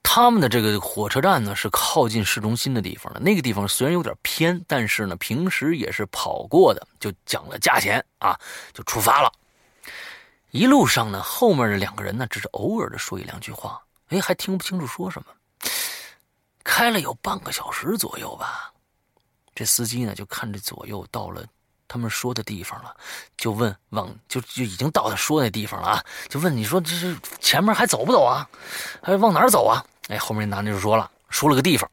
他们的这个火车站呢是靠近市中心的地方的。那个地方虽然有点偏，但是呢平时也是跑过的。就讲了价钱啊，就出发了。一路上呢，后面的两个人呢只是偶尔的说一两句话，哎，还听不清楚说什么。开了有半个小时左右吧，这司机呢就看着左右到了他们说的地方了，就问往就就已经到他说那地方了啊，就问你说这是前面还走不走啊？还往哪走啊？哎，后面那男的就说了，说了个地方。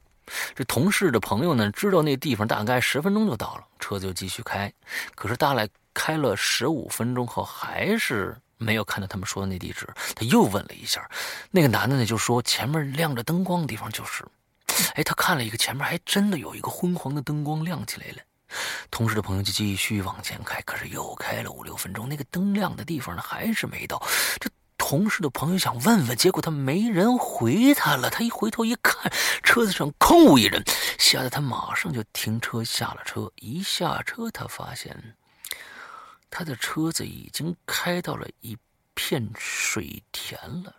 这同事的朋友呢知道那地方大概十分钟就到了，车子就继续开。可是大概开了十五分钟后，还是没有看到他们说的那地址。他又问了一下，那个男的呢就说前面亮着灯光的地方就是。哎，他看了一个前面还真的有一个昏黄的灯光亮起来了。同事的朋友就继续往前开，可是又开了五六分钟，那个灯亮的地方呢还是没到。这同事的朋友想问问，结果他没人回他了。他一回头一看，车子上空无一人，吓得他马上就停车下了车。一下车，他发现他的车子已经开到了一片水田了，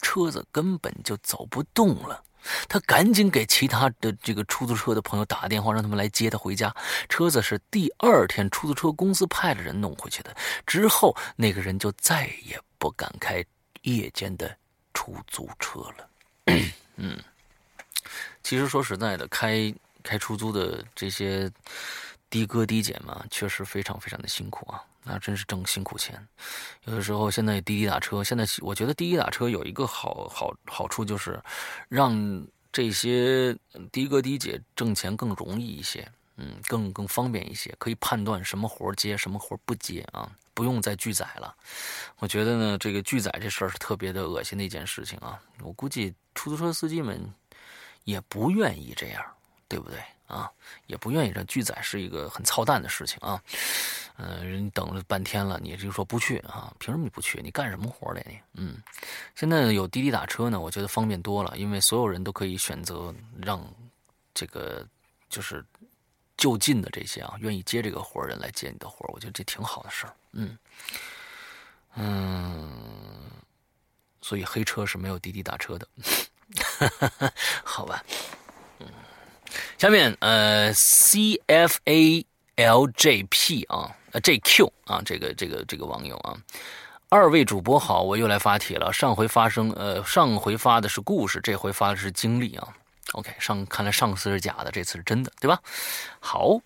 车子根本就走不动了。他赶紧给其他的这个出租车的朋友打电话，让他们来接他回家。车子是第二天出租车公司派的人弄回去的。之后，那个人就再也不敢开夜间的出租车了。嗯，其实说实在的，开开出租的这些的哥的姐嘛，确实非常非常的辛苦啊。那真是挣辛苦钱。有的时候，现在滴滴打车，现在我觉得滴滴打车有一个好好好处，就是让这些的哥的姐挣钱更容易一些，嗯，更更方便一些，可以判断什么活接，什么活不接啊，不用再拒载了。我觉得呢，这个拒载这事儿是特别的恶心的一件事情啊。我估计出租车司机们也不愿意这样，对不对？啊，也不愿意这拒载是一个很操蛋的事情啊。嗯，人等了半天了，你就说不去啊？凭什么你不去？你干什么活的你？嗯，现在有滴滴打车呢，我觉得方便多了，因为所有人都可以选择让这个就是就近的这些啊，愿意接这个活人来接你的活我觉得这挺好的事儿。嗯嗯，所以黑车是没有滴滴打车的，好吧？下面呃，C F A L J P 啊，呃 J Q 啊，这个这个这个网友啊，二位主播好，我又来发帖了。上回发生呃，上回发的是故事，这回发的是经历啊。OK，上看来上次是假的，这次是真的，对吧？好，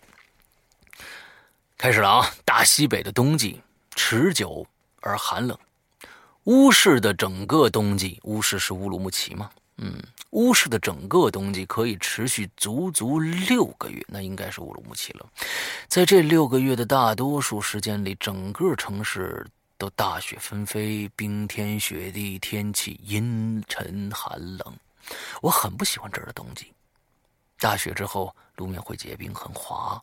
开始了啊。大西北的冬季持久而寒冷，乌市的整个冬季，乌市是乌鲁木齐吗？嗯。乌市的整个冬季可以持续足足六个月，那应该是乌鲁木齐了。在这六个月的大多数时间里，整个城市都大雪纷飞，冰天雪地，天气阴沉寒冷。我很不喜欢这儿的冬季。大雪之后，路面会结冰，很滑，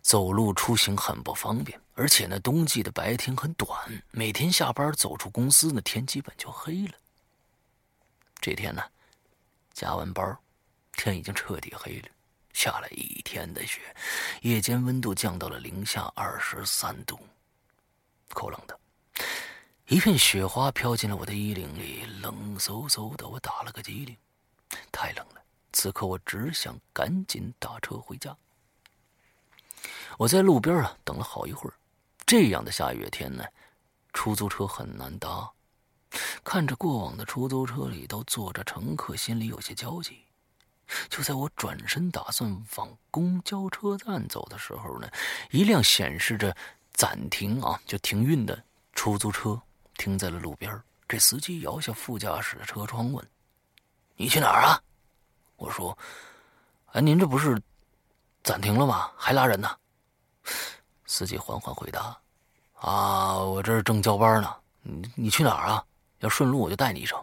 走路出行很不方便。而且呢，冬季的白天很短，每天下班走出公司呢，天基本就黑了。这天呢。加完班，天已经彻底黑了，下了一天的雪，夜间温度降到了零下二十三度，够冷的。一片雪花飘进了我的衣领里，冷飕飕的，我打了个激灵，太冷了。此刻我只想赶紧打车回家。我在路边啊等了好一会儿，这样的下雨天呢，出租车很难搭。看着过往的出租车里都坐着乘客，心里有些焦急。就在我转身打算往公交车站走的时候呢，一辆显示着暂停啊，就停运的出租车停在了路边。这司机摇下副驾驶的车窗问：“你去哪儿啊？”我说：“哎，您这不是暂停了吗？还拉人呢？”司机缓缓回答：“啊，我这正交班呢。你你去哪儿啊？”要顺路我就带你一程。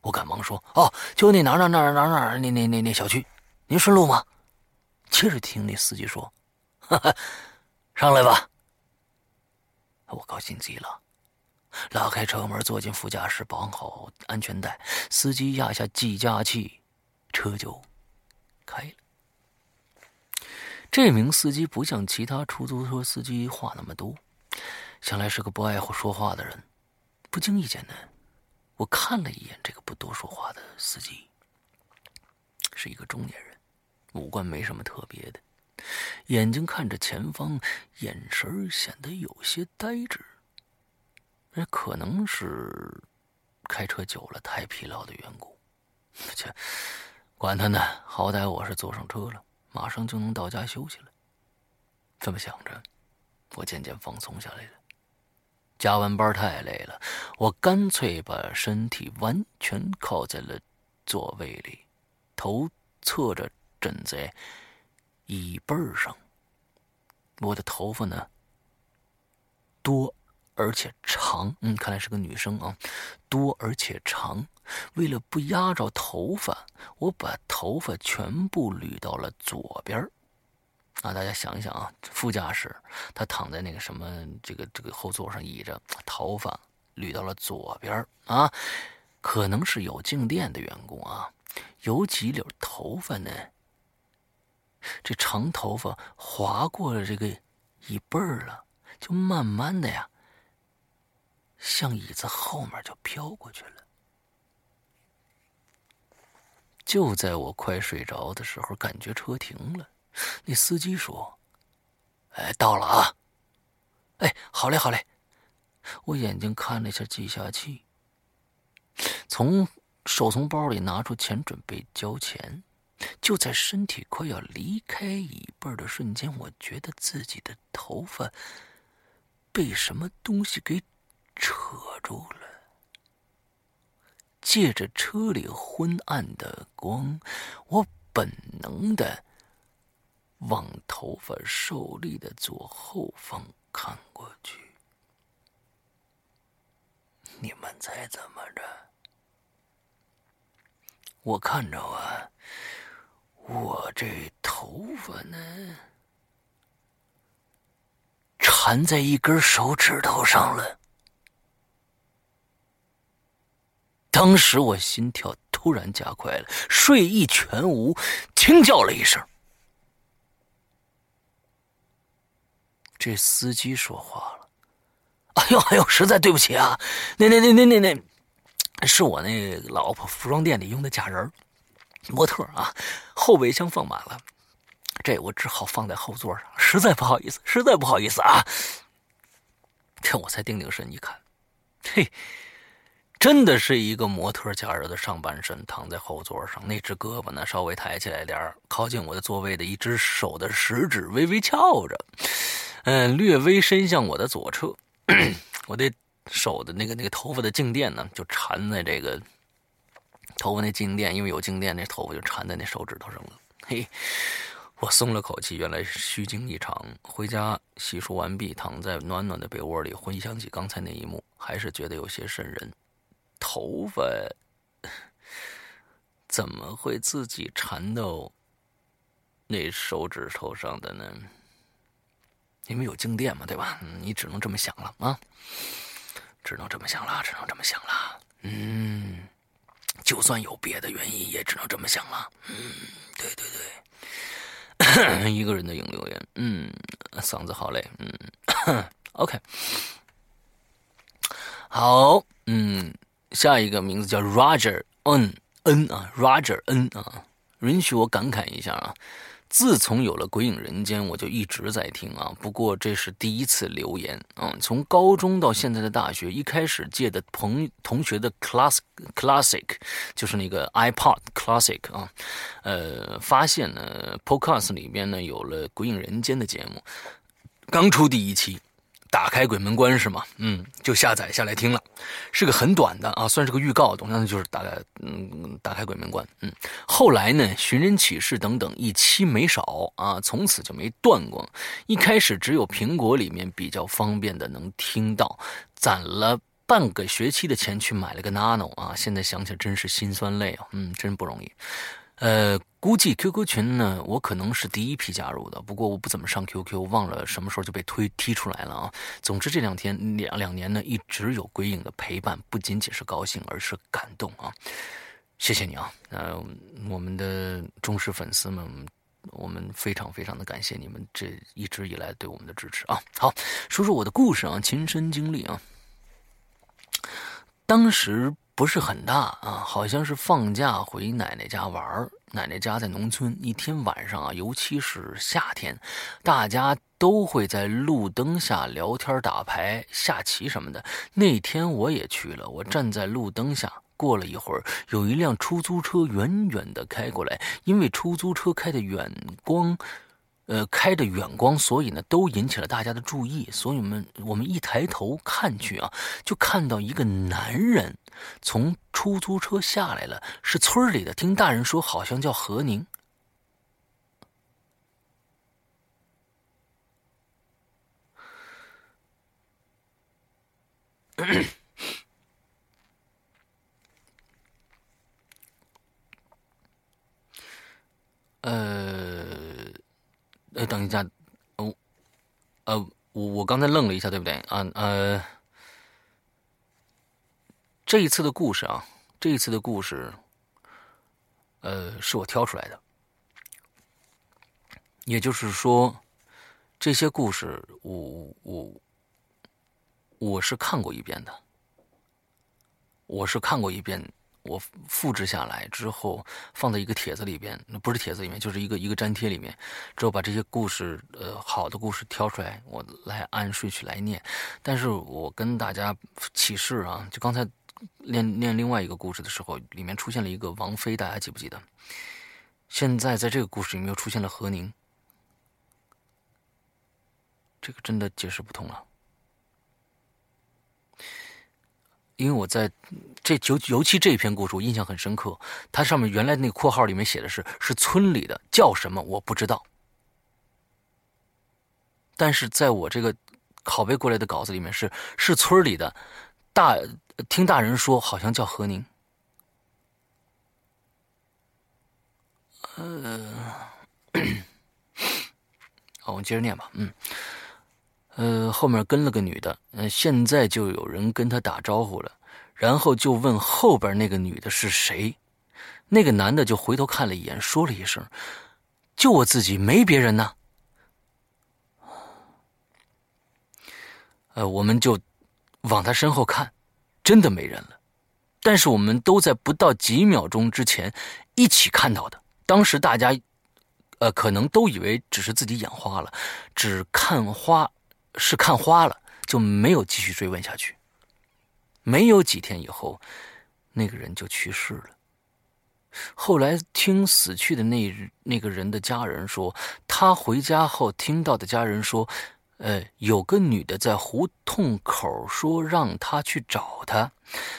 我赶忙说：“哦，就那哪哪哪哪哪那那那那小区，您顺路吗？”接着听那司机说：“哈哈，上来吧。”我高兴极了，拉开车门，坐进副驾驶，绑好安全带。司机压下计价器，车就开了。这名司机不像其他出租车司机话那么多，想来是个不爱说话的人。不经意间呢，我看了一眼这个不多说话的司机，是一个中年人，五官没什么特别的，眼睛看着前方，眼神显得有些呆滞。那可能是开车久了太疲劳的缘故。切，管他呢，好歹我是坐上车了，马上就能到家休息了。这么想着，我渐渐放松下来了。加完班太累了，我干脆把身体完全靠在了座位里，头侧着枕在椅背上，我的头发呢多而且长，嗯，看来是个女生啊，多而且长。为了不压着头发，我把头发全部捋到了左边啊，大家想一想啊，副驾驶他躺在那个什么这个这个后座上倚着，头发捋到了左边啊，可能是有静电的缘故啊，有几绺头发呢，这长头发划过了这个椅背了，就慢慢的呀，向椅子后面就飘过去了。就在我快睡着的时候，感觉车停了。那司机说：“哎，到了啊！”哎，好嘞，好嘞。我眼睛看了一下计价器，从手从包里拿出钱准备交钱。就在身体快要离开椅背的瞬间，我觉得自己的头发被什么东西给扯住了。借着车里昏暗的光，我本能的往头发受力的左后方看过去。你们猜怎么着？我看着啊，我这头发呢，缠在一根手指头上了。当时我心跳突然加快了，睡意全无，惊叫了一声。这司机说话了：“哎呦哎呦，实在对不起啊，那那那那那那，是我那老婆服装店里用的假人模特啊，后备箱放满了，这我只好放在后座上，实在不好意思，实在不好意思啊。”这我才定定神一看，嘿。真的是一个模特假人的上半身躺在后座上，那只胳膊呢稍微抬起来点靠近我的座位的一只手的食指微微翘着，嗯，略微伸向我的左侧。我的手的那个那个头发的静电呢，就缠在这个头发那静电，因为有静电，那头发就缠在那手指头上了。嘿，我松了口气，原来虚惊一场。回家洗漱完毕，躺在暖暖的被窝里，回想起刚才那一幕，还是觉得有些瘆人。头发怎么会自己缠到那手指头上的呢？因为有静电嘛，对吧？你只能这么想了啊，只能这么想了，只能这么想了。嗯，就算有别的原因，也只能这么想了。嗯，对对对，一个人的影留言。嗯，嗓子好累。嗯，OK，好，嗯。下一个名字叫 Roger N N 啊，Roger N 啊，允许我感慨一下啊。自从有了《鬼影人间》，我就一直在听啊。不过这是第一次留言啊。从高中到现在的大学，一开始借的朋同学的 Classic Classic，就是那个 iPod Classic 啊，呃，发现呢 Podcast 里面呢有了《鬼影人间》的节目，刚出第一期。打开鬼门关是吗？嗯，就下载下来听了，是个很短的啊，算是个预告。同样就是大概嗯，打开鬼门关。嗯，后来呢，寻人启事等等一期没少啊，从此就没断过。一开始只有苹果里面比较方便的能听到，攒了半个学期的钱去买了个 Nano 啊，现在想起来真是心酸泪啊，嗯，真不容易。呃，估计 QQ 群呢，我可能是第一批加入的。不过我不怎么上 QQ，忘了什么时候就被推踢出来了啊。总之这两天两两年呢，一直有鬼影的陪伴，不仅仅是高兴，而是感动啊。谢谢你啊，呃，我们的忠实粉丝们，我们非常非常的感谢你们这一直以来对我们的支持啊。好，说说我的故事啊，亲身经历啊，当时。不是很大啊，好像是放假回奶奶家玩奶奶家在农村，一天晚上啊，尤其是夏天，大家都会在路灯下聊天、打牌、下棋什么的。那天我也去了，我站在路灯下，过了一会儿，有一辆出租车远远的开过来，因为出租车开的远光。呃开着远光所以呢都引起了大家的注意。所以我们我们一抬头看去啊就看到一个男人从出租车下来了是村里的听大人说好像叫何宁。呃呃，等一下，哦，呃，我我刚才愣了一下，对不对？啊，呃，这一次的故事啊，这一次的故事，呃，是我挑出来的，也就是说，这些故事，我我我是看过一遍的，我是看过一遍。我复制下来之后，放在一个帖子里边，那不是帖子里面，就是一个一个粘贴里面。之后把这些故事，呃，好的故事挑出来，我来按顺序来念。但是我跟大家启示啊，就刚才念念另外一个故事的时候，里面出现了一个王菲，大家记不记得？现在在这个故事里面又出现了何宁，这个真的解释不通了。因为我在这尤尤其这篇故事，我印象很深刻。它上面原来那个括号里面写的是是村里的叫什么我不知道，但是在我这个拷贝过来的稿子里面是是村里的大听大人说好像叫何宁。呃，好，我们接着念吧。嗯。呃，后面跟了个女的，嗯，现在就有人跟他打招呼了，然后就问后边那个女的是谁，那个男的就回头看了一眼，说了一声：“就我自己，没别人呢。”呃，我们就往他身后看，真的没人了，但是我们都在不到几秒钟之前一起看到的，当时大家，呃，可能都以为只是自己眼花了，只看花。是看花了，就没有继续追问下去。没有几天以后，那个人就去世了。后来听死去的那那个人的家人说，他回家后听到的家人说。呃，有个女的在胡同口说让他去找她，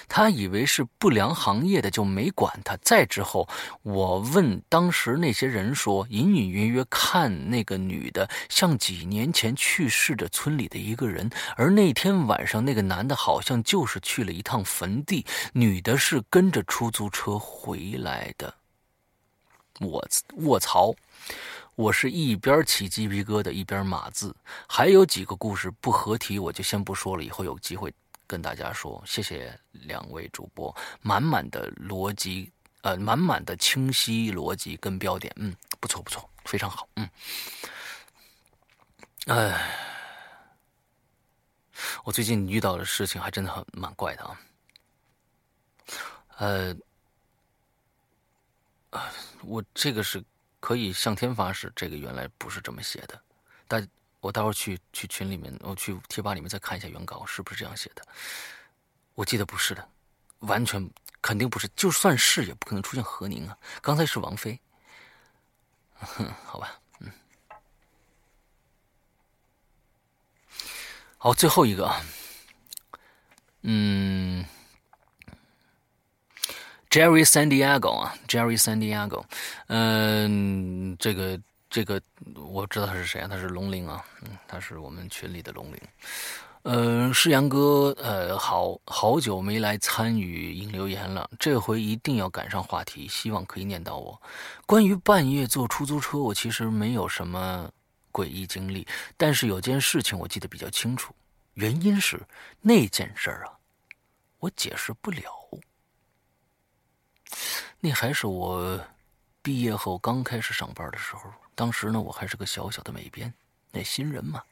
他以为是不良行业的，就没管他。再之后，我问当时那些人说，隐隐约约看那个女的像几年前去世的村里的一个人，而那天晚上那个男的好像就是去了一趟坟地，女的是跟着出租车回来的。我卧槽！我是一边起鸡皮疙瘩一边码字，还有几个故事不合题，我就先不说了，以后有机会跟大家说。谢谢两位主播，满满的逻辑，呃，满满的清晰逻辑跟标点，嗯，不错不错，非常好，嗯。哎，我最近遇到的事情还真的很蛮怪的啊，呃，啊，我这个是。可以向天发誓，这个原来不是这么写的。但我待会儿去去群里面，我去贴吧里面再看一下原稿，是不是这样写的？我记得不是的，完全肯定不是。就算是，也不可能出现何宁啊。刚才是王菲。哼，好吧，嗯。好，最后一个啊，嗯。Jerry San Diego 啊，Jerry San Diego，嗯，这个这个我知道他是谁啊？他是龙鳞啊，嗯，他是我们群里的龙鳞。呃，世阳哥，呃，好好久没来参与引留言了，这回一定要赶上话题，希望可以念到我。关于半夜坐出租车，我其实没有什么诡异经历，但是有件事情我记得比较清楚，原因是那件事儿啊，我解释不了。那还是我毕业后刚开始上班的时候，当时呢，我还是个小小的美编，那新人嘛，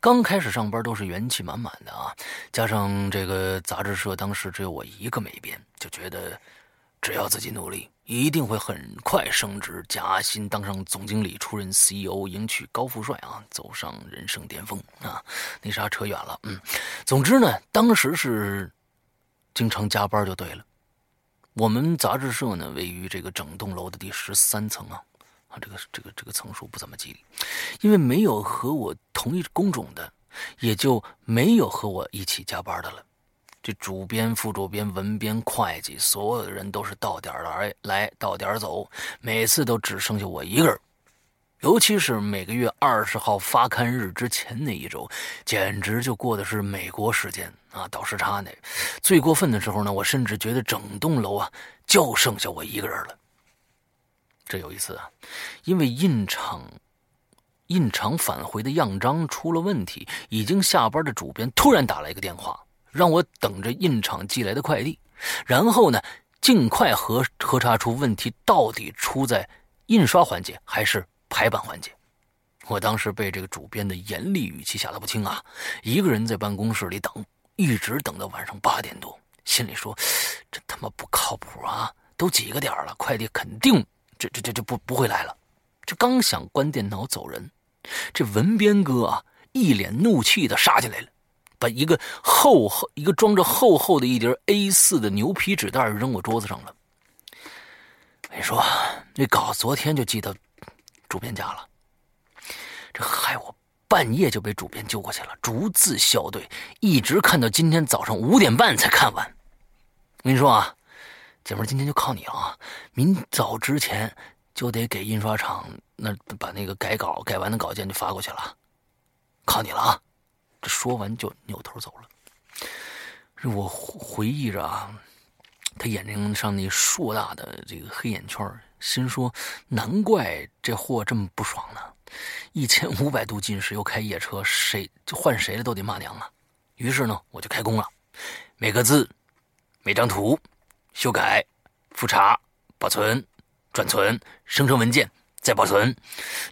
刚开始上班都是元气满满的啊。加上这个杂志社当时只有我一个美编，就觉得只要自己努力，一定会很快升职加薪，当上总经理，出任 CEO，迎娶高富帅啊，走上人生巅峰啊。那啥，扯远了，嗯，总之呢，当时是经常加班就对了。我们杂志社呢，位于这个整栋楼的第十三层啊，啊，这个这个这个层数不怎么吉利，因为没有和我同一工种的，也就没有和我一起加班的了。这主编、副主编、文编、会计，所有的人都是到点来来，到点走，每次都只剩下我一个人。尤其是每个月二十号发刊日之前那一周，简直就过的是美国时间。啊，倒时差那。最过分的时候呢，我甚至觉得整栋楼啊就剩下我一个人了。这有一次啊，因为印厂印厂返回的样章出了问题，已经下班的主编突然打来一个电话，让我等着印厂寄来的快递，然后呢，尽快核核查出问题到底出在印刷环节还是排版环节。我当时被这个主编的严厉语气吓得不轻啊，一个人在办公室里等，一直等到晚上八点多，心里说：“这他妈不靠谱啊！都几个点了，快递肯定……”这这这就不不会来了，这刚想关电脑走人，这文编哥啊一脸怒气的杀进来了，把一个厚厚一个装着厚厚的一叠 A 四的牛皮纸袋扔我桌子上了。你说那稿昨天就寄到主编家了，这害我半夜就被主编揪过去了，逐字校对，一直看到今天早上五点半才看完。我跟你说啊。姐妹，今天就靠你了啊！明早之前就得给印刷厂那把那个改稿改完的稿件就发过去了，靠你了啊！这说完就扭头走了。我回忆着啊，他眼睛上那硕大的这个黑眼圈，心说难怪这货这么不爽呢。一千五百度近视又开夜车，谁就换谁了都得骂娘啊！于是呢，我就开工了，每个字，每张图。修改、复查、保存、转存、生成文件，再保存。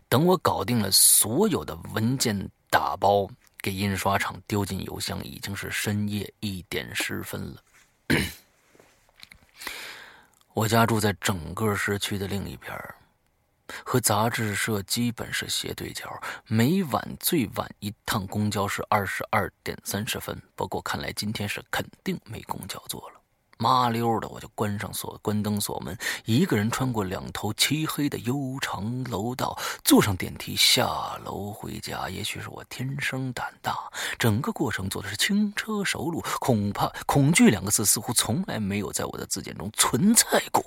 等我搞定了所有的文件，打包给印刷厂丢进邮箱，已经是深夜一点十分了。我家住在整个市区的另一边，和杂志社基本是斜对角。每晚最晚一趟公交是二十二点三十分，不过看来今天是肯定没公交坐了。麻溜的，我就关上锁，关灯锁门，一个人穿过两头漆黑的悠长楼道，坐上电梯下楼回家。也许是我天生胆大，整个过程做的是轻车熟路，恐怕恐惧两个字似乎从来没有在我的字典中存在过。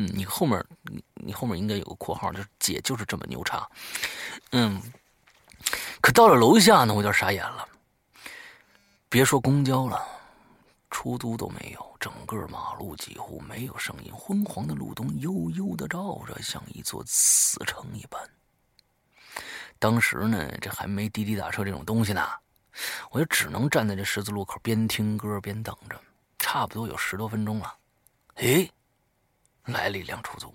嗯，你后面你你后面应该有个括号，就是姐就是这么牛叉。嗯，可到了楼下呢，我有点傻眼了。别说公交了。出租都没有，整个马路几乎没有声音，昏黄的路灯悠悠的照着，像一座死城一般。当时呢，这还没滴滴打车这种东西呢，我就只能站在这十字路口，边听歌边等着。差不多有十多分钟了，诶，来了一辆出租。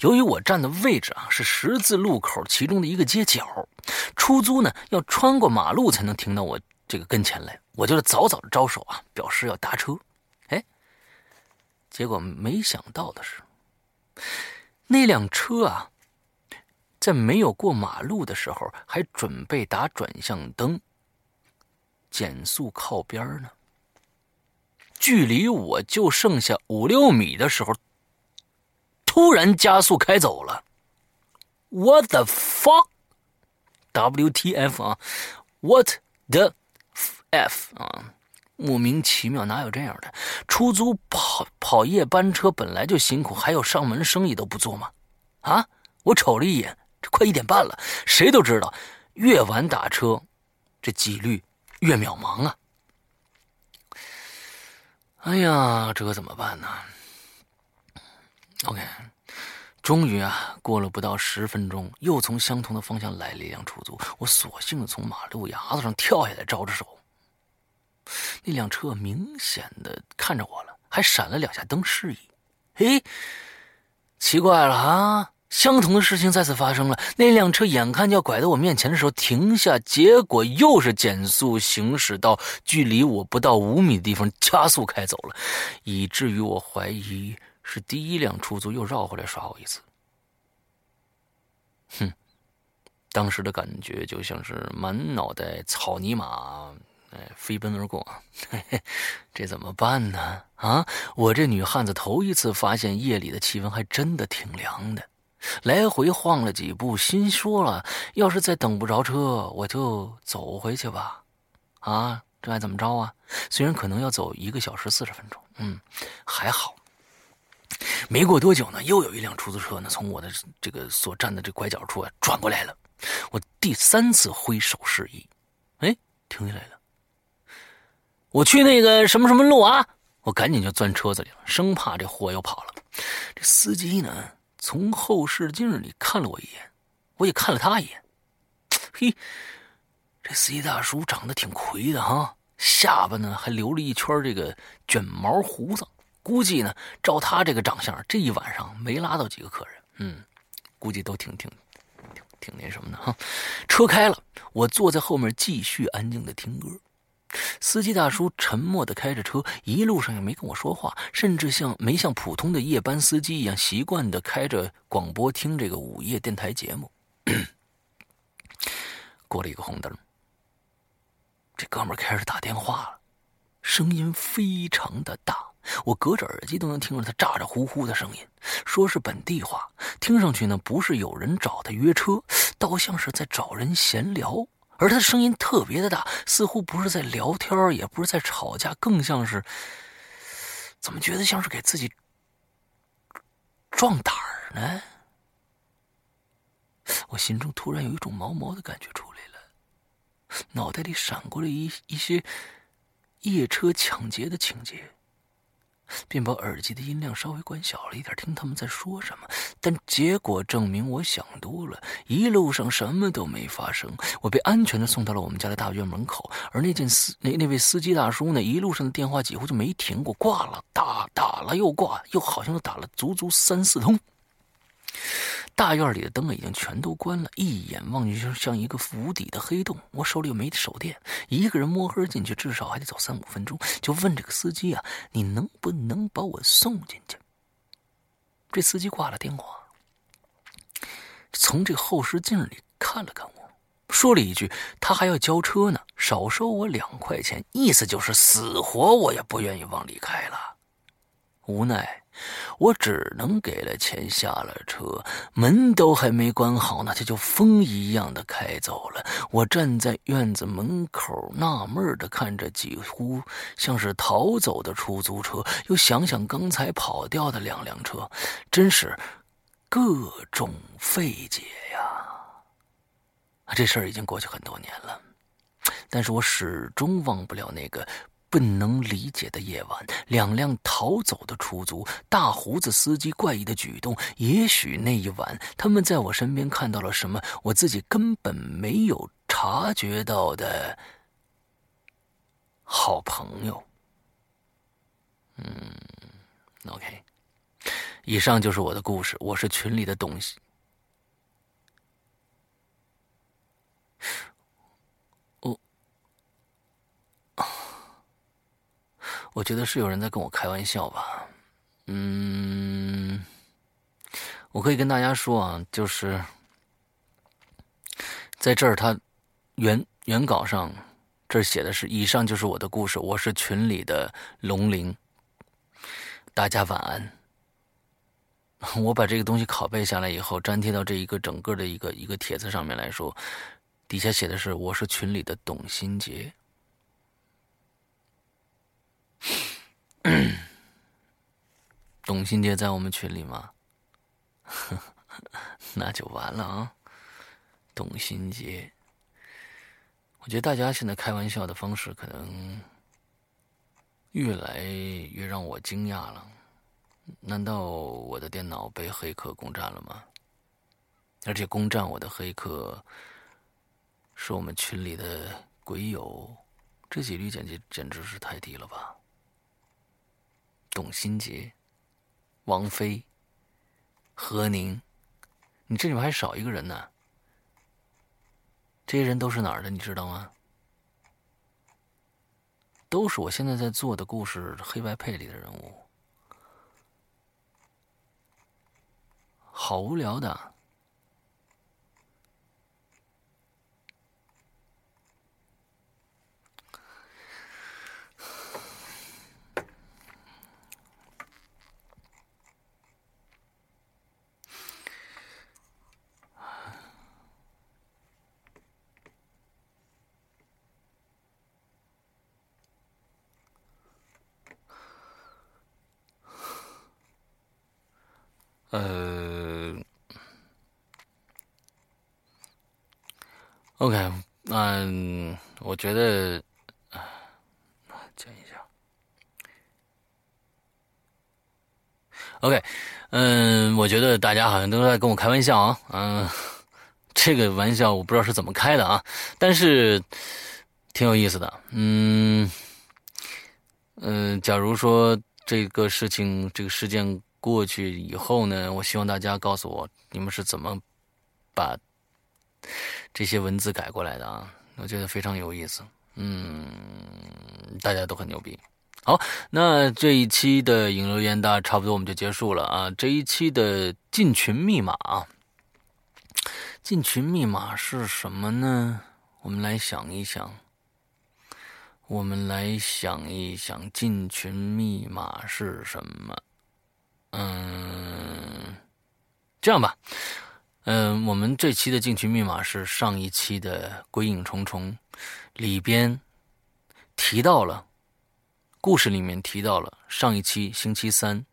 由于我站的位置啊是十字路口其中的一个街角，出租呢要穿过马路才能停到我这个跟前来。我就是早早的招手啊，表示要搭车，哎，结果没想到的是，那辆车啊，在没有过马路的时候，还准备打转向灯，减速靠边呢。距离我就剩下五六米的时候，突然加速开走了。What the fuck？WTF 啊？What the？F 啊，莫名其妙，哪有这样的？出租跑跑夜班车本来就辛苦，还有上门生意都不做吗？啊！我瞅了一眼，这快一点半了，谁都知道，越晚打车，这几率越渺茫啊！哎呀，这可怎么办呢？OK，终于啊，过了不到十分钟，又从相同的方向来了一辆出租，我索性的从马路牙子上跳下来，招着手。那辆车明显的看着我了，还闪了两下灯示意。嘿，奇怪了啊！相同的事情再次发生了。那辆车眼看就要拐到我面前的时候停下，结果又是减速行驶到距离我不到五米的地方加速开走了，以至于我怀疑是第一辆出租又绕回来耍我一次。哼，当时的感觉就像是满脑袋草泥马。哎，飞奔而过，嘿嘿，这怎么办呢？啊，我这女汉子头一次发现夜里的气温还真的挺凉的，来回晃了几步，心说了，要是再等不着车，我就走回去吧。啊，这还怎么着啊？虽然可能要走一个小时四十分钟，嗯，还好。没过多久呢，又有一辆出租车呢从我的这个所站的这拐角处啊转过来了，我第三次挥手示意，哎，停下来了。我去那个什么什么路啊！我赶紧就钻车子里了，生怕这货又跑了。这司机呢，从后视镜里看了我一眼，我也看了他一眼。嘿，这司机大叔长得挺魁的哈，下巴呢还留了一圈这个卷毛胡子。估计呢，照他这个长相，这一晚上没拉到几个客人。嗯，估计都挺挺挺挺那什么的哈。车开了，我坐在后面继续安静的听歌。司机大叔沉默的开着车，一路上也没跟我说话，甚至像没像普通的夜班司机一样习惯的开着广播听这个午夜电台节目。过了一个红灯，这哥们开始打电话了，声音非常的大，我隔着耳机都能听着他咋咋呼呼的声音，说是本地话，听上去呢不是有人找他约车，倒像是在找人闲聊。而他的声音特别的大，似乎不是在聊天，也不是在吵架，更像是……怎么觉得像是给自己壮胆儿呢？我心中突然有一种毛毛的感觉出来了，脑袋里闪过了一一些夜车抢劫的情节。便把耳机的音量稍微关小了一点，听他们在说什么。但结果证明我想多了，一路上什么都没发生。我被安全的送到了我们家的大院门口，而那件司那那位司机大叔呢，一路上的电话几乎就没停过，挂了打打了又挂，又好像打了足足三四通。大院里的灯，已经全都关了，一眼望去就像一个无底的黑洞。我手里又没手电，一个人摸黑进去，至少还得走三五分钟。就问这个司机啊：“你能不能把我送进去？”这司机挂了电话，从这后视镜里看了看我，说了一句：“他还要交车呢，少收我两块钱。”意思就是死活我也不愿意往里开了。无奈。我只能给了钱，下了车，门都还没关好呢，他就风一样的开走了。我站在院子门口，纳闷的看着几乎像是逃走的出租车，又想想刚才跑掉的两辆车，真是各种费解呀。这事儿已经过去很多年了，但是我始终忘不了那个。不能理解的夜晚，两辆逃走的出租，大胡子司机怪异的举动。也许那一晚，他们在我身边看到了什么，我自己根本没有察觉到的。好朋友，嗯，OK，以上就是我的故事。我是群里的东西。我觉得是有人在跟我开玩笑吧，嗯，我可以跟大家说啊，就是在这儿，他原原稿上这写的是：以上就是我的故事，我是群里的龙鳞，大家晚安。我把这个东西拷贝下来以后，粘贴到这一个整个的一个一个帖子上面来说，底下写的是：我是群里的董新杰。董新杰在我们群里吗？那就完了啊！董新杰，我觉得大家现在开玩笑的方式可能越来越让我惊讶了。难道我的电脑被黑客攻占了吗？而且攻占我的黑客是我们群里的鬼友，这几率简直简直是太低了吧！董新杰、王菲、何宁，你这里面还少一个人呢。这些人都是哪儿的？你知道吗？都是我现在在做的故事黑白配里的人物，好无聊的。呃，OK，嗯，我觉得，OK，嗯，我觉得大家好像都在跟我开玩笑啊，嗯，这个玩笑我不知道是怎么开的啊，但是挺有意思的，嗯，嗯，假如说这个事情这个事件过去以后呢，我希望大家告诉我你们是怎么把这些文字改过来的啊，我觉得非常有意思，嗯，大家都很牛逼。好，那这一期的影留言大差不多我们就结束了啊。这一期的进群密码啊，进群密码是什么呢？我们来想一想，我们来想一想，进群密码是什么？嗯，这样吧，嗯，我们这期的进群密码是上一期的《鬼影重重》里边提到了。故事里面提到了上一期星期三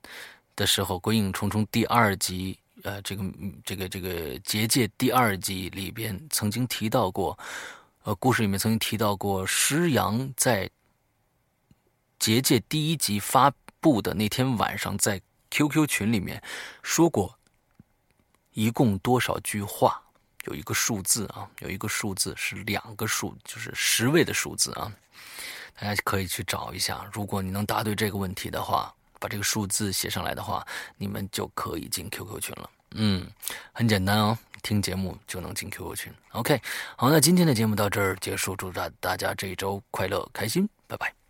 的时候，《鬼影重重》第二集，呃，这个这个这个结界第二集里边曾经提到过，呃，故事里面曾经提到过，施阳在结界第一集发布的那天晚上，在 QQ 群里面说过，一共多少句话？有一个数字啊，有一个数字是两个数，就是十位的数字啊。大家可以去找一下，如果你能答对这个问题的话，把这个数字写上来的话，你们就可以进 QQ 群了。嗯，很简单哦，听节目就能进 QQ 群。OK，好，那今天的节目到这儿结束，祝大大家这一周快乐开心，拜拜。